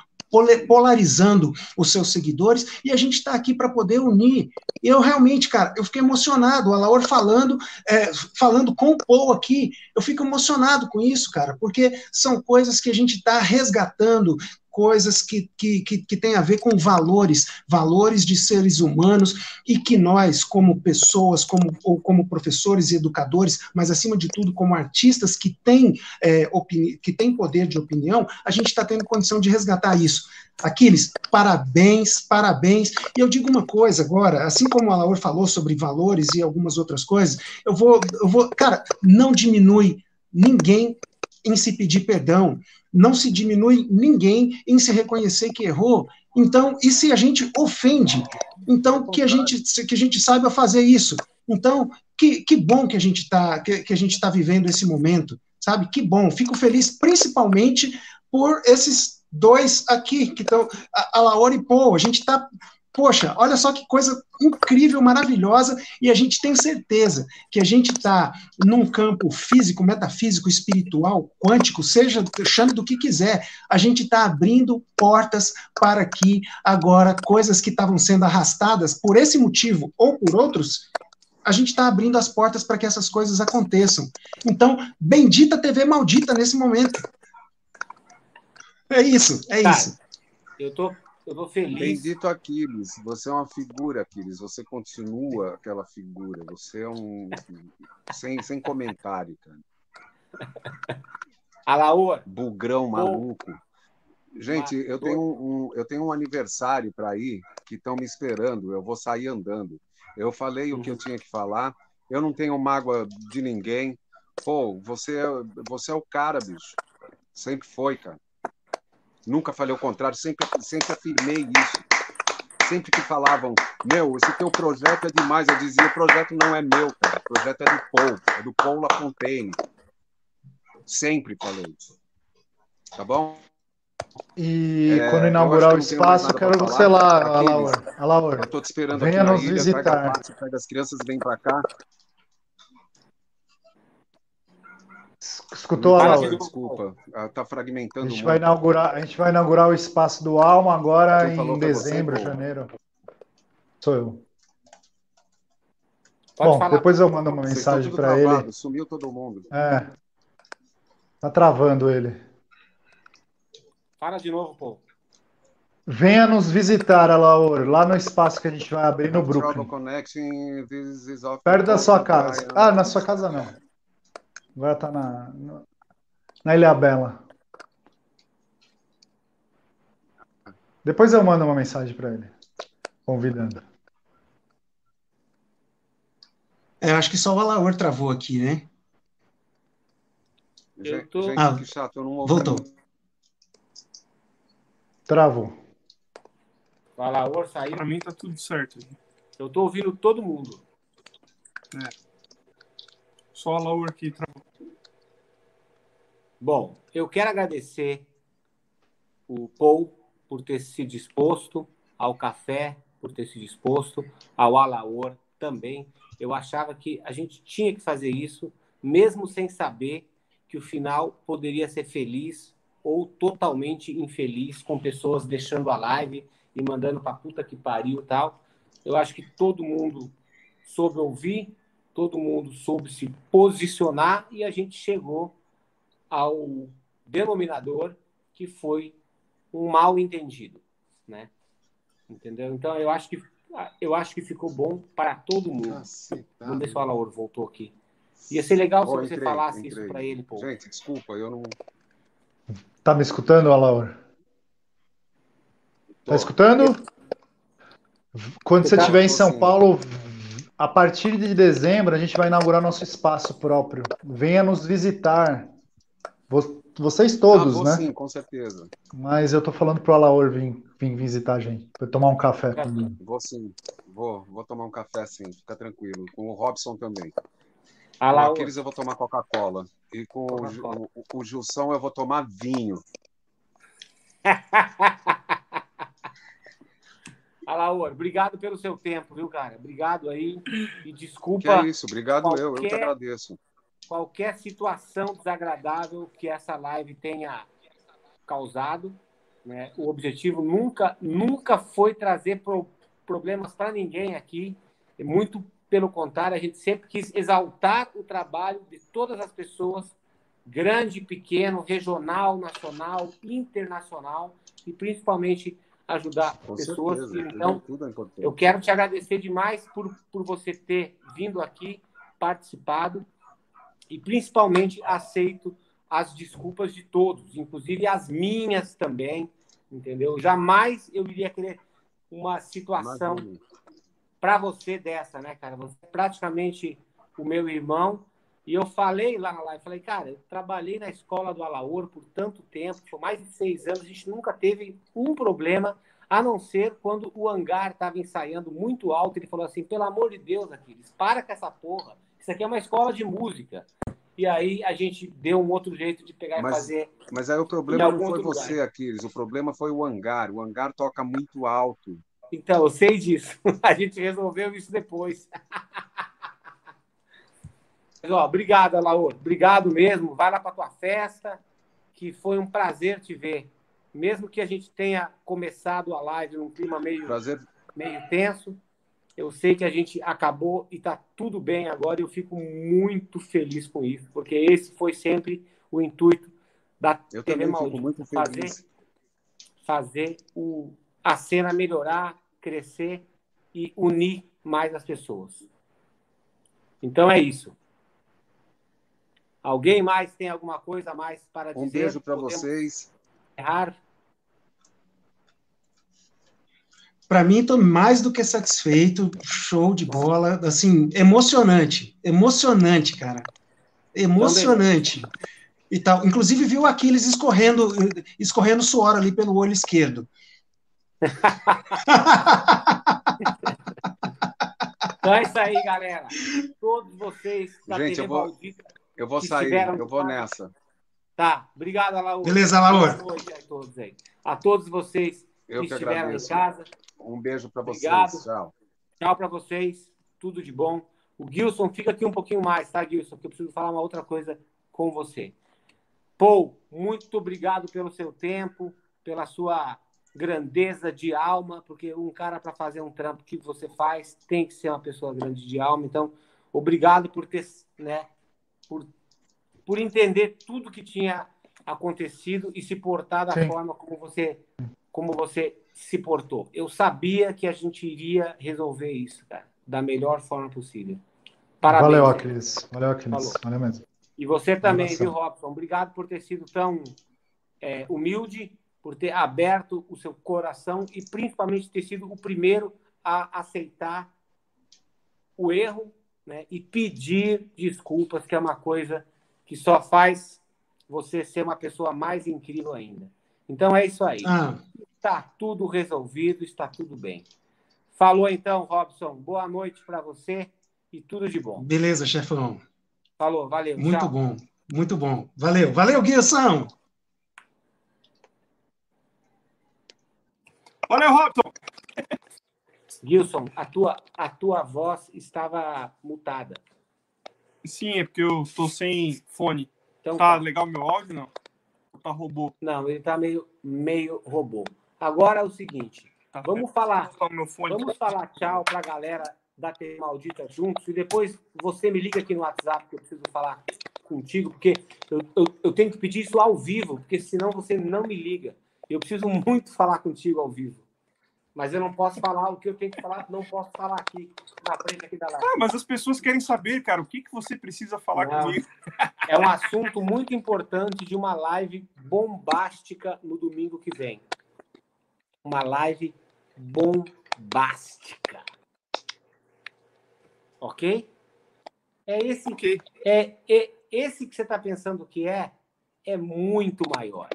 polarizando os seus seguidores, e a gente está aqui para poder unir. Eu realmente, cara, eu fiquei emocionado, a Laura falando, é, falando com o Paul aqui, eu fico emocionado com isso, cara, porque são coisas que a gente está resgatando, coisas que, que, que, que têm a ver com valores, valores de seres humanos, e que nós, como pessoas, como, ou como professores e educadores, mas acima de tudo como artistas que têm, é, que têm poder de opinião, a gente está tendo condição de resgatar isso. Aquiles, parabéns, parabéns. E eu digo uma coisa agora, assim como a Laura falou sobre valores e algumas outras coisas, eu vou, eu vou, cara, não diminui ninguém em se pedir perdão não se diminui ninguém em se reconhecer que errou. Então, e se a gente ofende? Então, que a gente, que a gente saiba fazer isso. Então, que, que bom que a gente está que, que a gente tá vivendo esse momento, sabe? Que bom. Fico feliz principalmente por esses dois aqui que estão, a, a Laura e Paul. A gente está Poxa, olha só que coisa incrível, maravilhosa, e a gente tem certeza que a gente está num campo físico, metafísico, espiritual, quântico, seja chame do que quiser, a gente está abrindo portas para que agora coisas que estavam sendo arrastadas por esse motivo ou por outros, a gente está abrindo as portas para que essas coisas aconteçam. Então, bendita TV maldita nesse momento. É isso, é tá. isso. Eu tô eu tô feliz. Bendito Aquiles, você é uma figura, Aquiles. Você continua aquela figura. Você é um. sem, sem comentário, cara. Alaor. Bugrão maluco. Gente, eu tenho um, eu tenho um aniversário para ir que estão me esperando. Eu vou sair andando. Eu falei o que eu uhum. tinha que falar. Eu não tenho mágoa de ninguém. Pô, você é, você é o cara, bicho. Sempre foi, cara. Nunca falei o contrário, sempre, sempre afirmei isso. Sempre que falavam, meu, esse teu projeto é demais, eu dizia, o projeto não é meu, cara. o projeto é do Paul, é do Paul LaFontaine. Sempre falei isso. Tá bom? E é, quando inaugurar o espaço, quero você lá, Alaor. Alaor. Estou te esperando Venha aqui nos ilha, visitar. Pega, pega as crianças, vem para cá. Escutou a Laura? Desculpa, está fragmentando. A gente, vai inaugurar, a gente vai inaugurar o espaço do Alma agora em dezembro, você, janeiro. Sou eu. Pode Bom, falar. depois eu mando uma mensagem para ele. Sumiu todo mundo. É. Tá travando ele. Fala de novo, pô. Venha nos visitar, Alaor, lá no espaço que a gente vai abrir no Brooklyn. Perto da sua casa. Ah, na sua casa não. Agora tá na, na Ilha Bela. Depois eu mando uma mensagem para ele, convidando. É, eu acho que só o Alaor travou aqui, né? Eu tô... Gente, ah, que chato, eu não voltou. Travou. O Alaor saiu. Para mim tá tudo certo. Eu tô ouvindo todo mundo. É. Só o Alaor aqui travou. Bom, eu quero agradecer o Paul por ter se disposto, ao Café por ter se disposto, ao Alaor também. Eu achava que a gente tinha que fazer isso, mesmo sem saber que o final poderia ser feliz ou totalmente infeliz, com pessoas deixando a live e mandando para puta que pariu e tal. Eu acho que todo mundo soube ouvir todo mundo soube se posicionar e a gente chegou ao denominador que foi um mal entendido, né? Entendeu? Então eu acho que eu acho que ficou bom para todo mundo. Ah, tá. Vamos ver se o Alaor voltou aqui. Ia ser legal oh, se você entrei, falasse entrei. isso para ele, pô. Gente, desculpa, eu não. Tá me escutando, Alaor? Tá escutando? Quando você estiver em São Paulo, a partir de dezembro, a gente vai inaugurar nosso espaço próprio. Venha nos visitar. Vocês todos, ah, vou, né? Sim, com certeza. Mas eu tô falando pro Alaor vir, vir visitar a gente, para tomar um café. Vou sim, vou, vou tomar um café sim, fica tranquilo. Com o Robson também. Alaor. Com aqueles eu vou tomar Coca-Cola. E com Coca o, o, o Gilson eu vou tomar vinho. Alaor, obrigado pelo seu tempo, viu, cara? Obrigado aí. E desculpa. Que é isso, obrigado qualquer, eu, eu que agradeço. Qualquer situação desagradável que essa live tenha causado, né? O objetivo nunca, nunca foi trazer pro, problemas para ninguém aqui. Muito pelo contrário, a gente sempre quis exaltar o trabalho de todas as pessoas, grande, pequeno, regional, nacional, internacional, e principalmente ajudar Com pessoas. Certeza, então, é eu quero te agradecer demais por, por você ter vindo aqui, participado, e principalmente aceito as desculpas de todos, inclusive as minhas também, entendeu? Jamais eu iria querer uma situação para você dessa, né, cara? Você é praticamente o meu irmão. E eu falei lá na live, falei, cara, eu trabalhei na escola do Alaor por tanto tempo, por mais de seis anos, a gente nunca teve um problema, a não ser quando o hangar estava ensaiando muito alto, ele falou assim, pelo amor de Deus, Aquiles, para com essa porra, isso aqui é uma escola de música. E aí a gente deu um outro jeito de pegar mas, e fazer. Mas aí o problema não foi você, lugar. Aquiles, o problema foi o hangar. O hangar toca muito alto. Então, eu sei disso. A gente resolveu isso depois. Mas, ó, obrigado, Laura. Obrigado mesmo. Vai lá para tua festa, que foi um prazer te ver. Mesmo que a gente tenha começado a live num clima meio, prazer. meio tenso, eu sei que a gente acabou e está tudo bem agora. E eu fico muito feliz com isso, porque esse foi sempre o intuito da eu TV Maldito. Muito fazer, fazer o, a cena melhorar, crescer e unir mais as pessoas. Então é isso. Alguém mais tem alguma coisa mais para dizer? Um beijo para vocês. Errar? Para mim, estou mais do que satisfeito. Show de bola. Assim, emocionante. Emocionante, cara. Emocionante. E tal. Inclusive, viu Aquiles escorrendo, escorrendo suor ali pelo olho esquerdo. então é isso aí, galera. Todos vocês da Gente, TV eu vou, Maldita, eu vou sair, eu vou nessa. Tá, obrigado, Alaú. Beleza. Boa noite a todos aí. A todos vocês eu que, que estiveram agradeço. em casa. Um beijo para vocês. Tchau. Tchau para vocês. Tudo de bom. O Gilson fica aqui um pouquinho mais, tá, Gilson? Que eu preciso falar uma outra coisa com você. Paul, muito obrigado pelo seu tempo, pela sua grandeza de alma, porque um cara para fazer um trampo que você faz tem que ser uma pessoa grande de alma. Então, obrigado por ter, né, por, por entender tudo que tinha acontecido e se portar da Sim. forma como você como você se portou. Eu sabia que a gente iria resolver isso, cara, da melhor forma possível. Parabéns. Valeu, Cris. Valeu, Cris. Valeu mesmo. E você também, viu, Robson? Obrigado por ter sido tão é, humilde por ter aberto o seu coração e principalmente ter sido o primeiro a aceitar o erro né, e pedir desculpas, que é uma coisa que só faz você ser uma pessoa mais incrível ainda. Então é isso aí. Ah. Está tudo resolvido, está tudo bem. Falou então, Robson. Boa noite para você e tudo de bom. Beleza, chefão. Falou, valeu. Muito tchau. bom, muito bom. Valeu, valeu, Guilson. Valeu, Robson! Gilson, a tua, a tua voz estava mutada. Sim, é porque eu estou sem fone. Então, tá, tá legal meu áudio, não? Tá robô? Não, ele tá meio, meio robô. Agora é o seguinte, tá vamos falar, vamos falar tchau para a galera da TV Maldita juntos e depois você me liga aqui no WhatsApp que eu preciso falar contigo, porque eu, eu, eu tenho que pedir isso ao vivo, porque senão você não me liga. Eu preciso muito falar contigo ao vivo. Mas eu não posso falar o que eu tenho que falar, não posso falar aqui na frente aqui da live. Ah, mas as pessoas querem saber, cara, o que, que você precisa falar Não. comigo. É um assunto muito importante de uma live bombástica no domingo que vem. Uma live bombástica. Ok? É esse, Ok. é, é esse que você está pensando que é, é muito maior.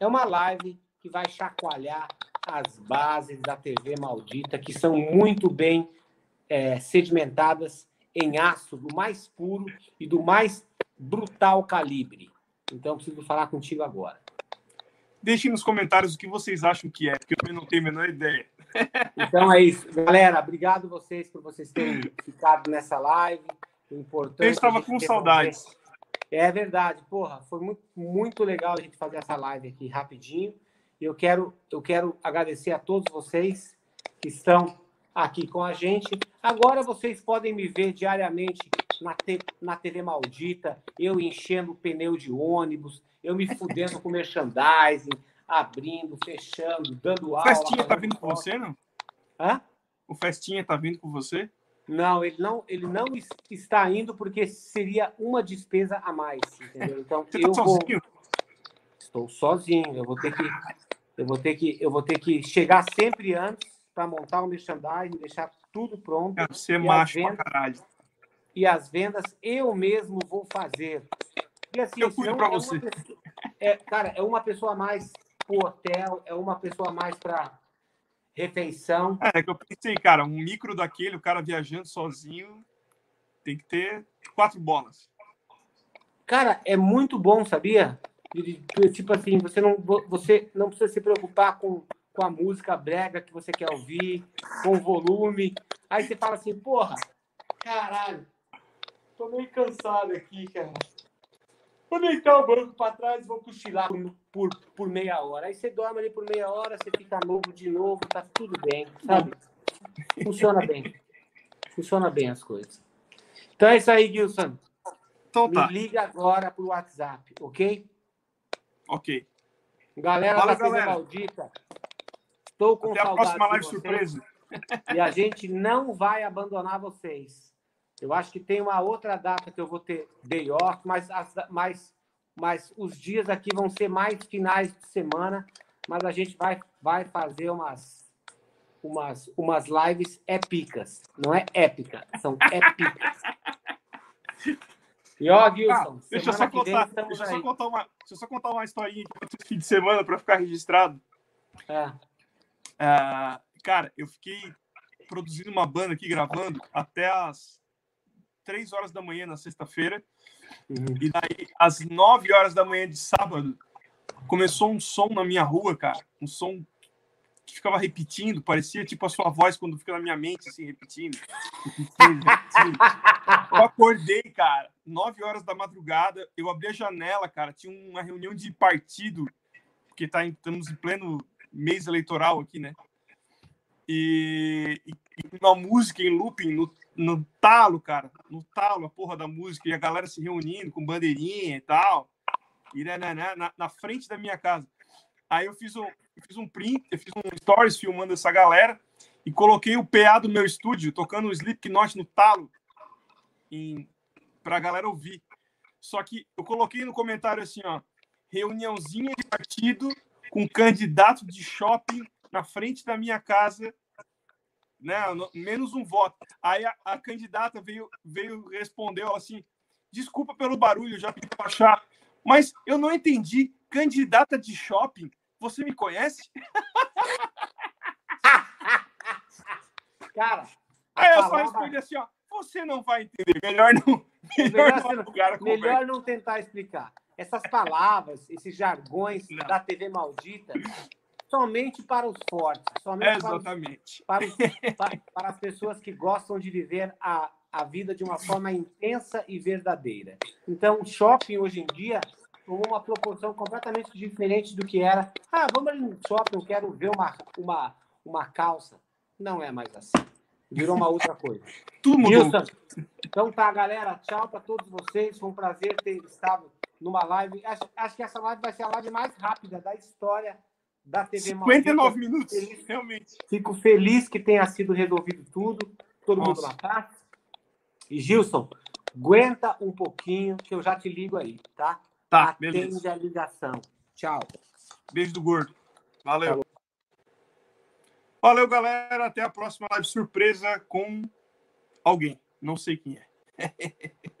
É uma live que vai chacoalhar as bases da TV maldita, que são muito bem é, sedimentadas em aço do mais puro e do mais brutal calibre. Então, preciso falar contigo agora. Deixem nos comentários o que vocês acham que é, porque eu não tenho a menor ideia. Então é isso. Galera, obrigado vocês por vocês terem ficado nessa live. O importante Eu é estava com saudades. É verdade, porra, foi muito, muito legal a gente fazer essa live aqui rapidinho. Eu quero, eu quero agradecer a todos vocês que estão aqui com a gente. Agora vocês podem me ver diariamente na, te- na TV Maldita, eu enchendo o pneu de ônibus, eu me fudendo com merchandising, abrindo, fechando, dando O aula. Festinha tá vindo com você, não? Hã? O Festinha tá vindo com você? Não, ele não, ele não es- está indo porque seria uma despesa a mais, entendeu? Então Você tá eu vou, sozinho? estou sozinho, eu vou ter que, eu vou ter que, eu vou ter que chegar sempre antes para montar o merchandising, deixar tudo pronto é E a macho pra venda? caralho. e as vendas eu mesmo vou fazer. E assim, Eu cuido pra é você. pessoa- é, cara, é uma pessoa a mais pro hotel, é uma pessoa a mais para refeição. É, é que eu pensei, cara, um micro daquele, o cara viajando sozinho, tem que ter quatro bolas. Cara, é muito bom, sabia? Tipo assim, você não, você não precisa se preocupar com, com a música brega que você quer ouvir, com o volume. Aí você fala assim, porra, caralho, tô meio cansado aqui, cara. Vou deitar o banco para trás e vou cochilar por, por, por meia hora. Aí você dorme ali por meia hora, você fica novo de novo, tá tudo bem, sabe? Funciona bem. Funciona bem as coisas. Então é isso aí, Gilson. Então Me tá, liga agora pro WhatsApp, ok? Ok. Galera Fala, da TV galera. Maldita, estou com Até a próxima live surpresa. e a gente não vai abandonar vocês. Eu acho que tem uma outra data que eu vou ter day off, mas, as, mas, mas os dias aqui vão ser mais finais de semana, mas a gente vai, vai fazer umas, umas, umas lives épicas. Não é épica, são épicas. E ó, Gilson, Ah, deixa eu só contar, deixa eu só contar uma, deixa eu só contar uma historinha aqui fim de semana para ficar registrado. É. Ah, cara, eu fiquei produzindo uma banda aqui, gravando, até as três horas da manhã na sexta-feira. Uhum. E daí, às 9 horas da manhã de sábado, começou um som na minha rua, cara. Um som que ficava repetindo, parecia tipo a sua voz quando fica na minha mente, assim, repetindo. Eu acordei, cara, 9 horas da madrugada, eu abri a janela, cara, tinha uma reunião de partido, porque tá, estamos em pleno mês eleitoral aqui, né? E, e, uma música em looping no, no talo, cara, no talo, a porra da música, e a galera se reunindo com bandeirinha e tal, e né, né, né, na, na frente da minha casa. Aí eu fiz um, eu fiz um print, eu fiz um stories filmando essa galera e coloquei o PA do meu estúdio tocando o Slipknot no talo em, pra galera ouvir. Só que eu coloquei no comentário assim, ó, reuniãozinha de partido com candidato de shopping na frente da minha casa, né? no- Menos um voto. Aí a, a candidata veio, veio responder ela assim: desculpa pelo barulho, já pedi pra baixar, mas eu não entendi. Candidata de shopping, você me conhece? Cara, Aí eu só respondi assim: ó, você não vai entender. Melhor não. Melhor Melhor não você não- alugar a conversa. Melhor não tentar explicar. Essas palavras, esses jargões Não. da TV maldita, somente para os fortes, somente É, para, exatamente. para, os- pa- para as pessoas que gostam de viver a, a vida de uma forma intensa e verdadeira. Então, o shopping hoje em dia tomou uma proporção completamente diferente do que era. Ah, vamos ali no shopping, eu quero ver uma, uma, uma calça. Não é mais assim. virou uma outra coisa. Tudo mudou. Wilson, então tá, galera. Tchau para todos vocês. Foi um prazer ter estado numa live. Acho, acho que essa live vai ser a live mais rápida da história da TV 59 Maldita. minutos, Feliz. realmente. Fico feliz que tenha sido resolvido tudo. Todo mundo Nossa. na paz. E Gilson, aguenta um pouquinho que eu já te ligo aí, tá? Tá, Atende beleza. a ligação. Tchau. Beijo do gordo. Valeu. Valeu, galera. Até a próxima live surpresa com alguém. Não sei quem é.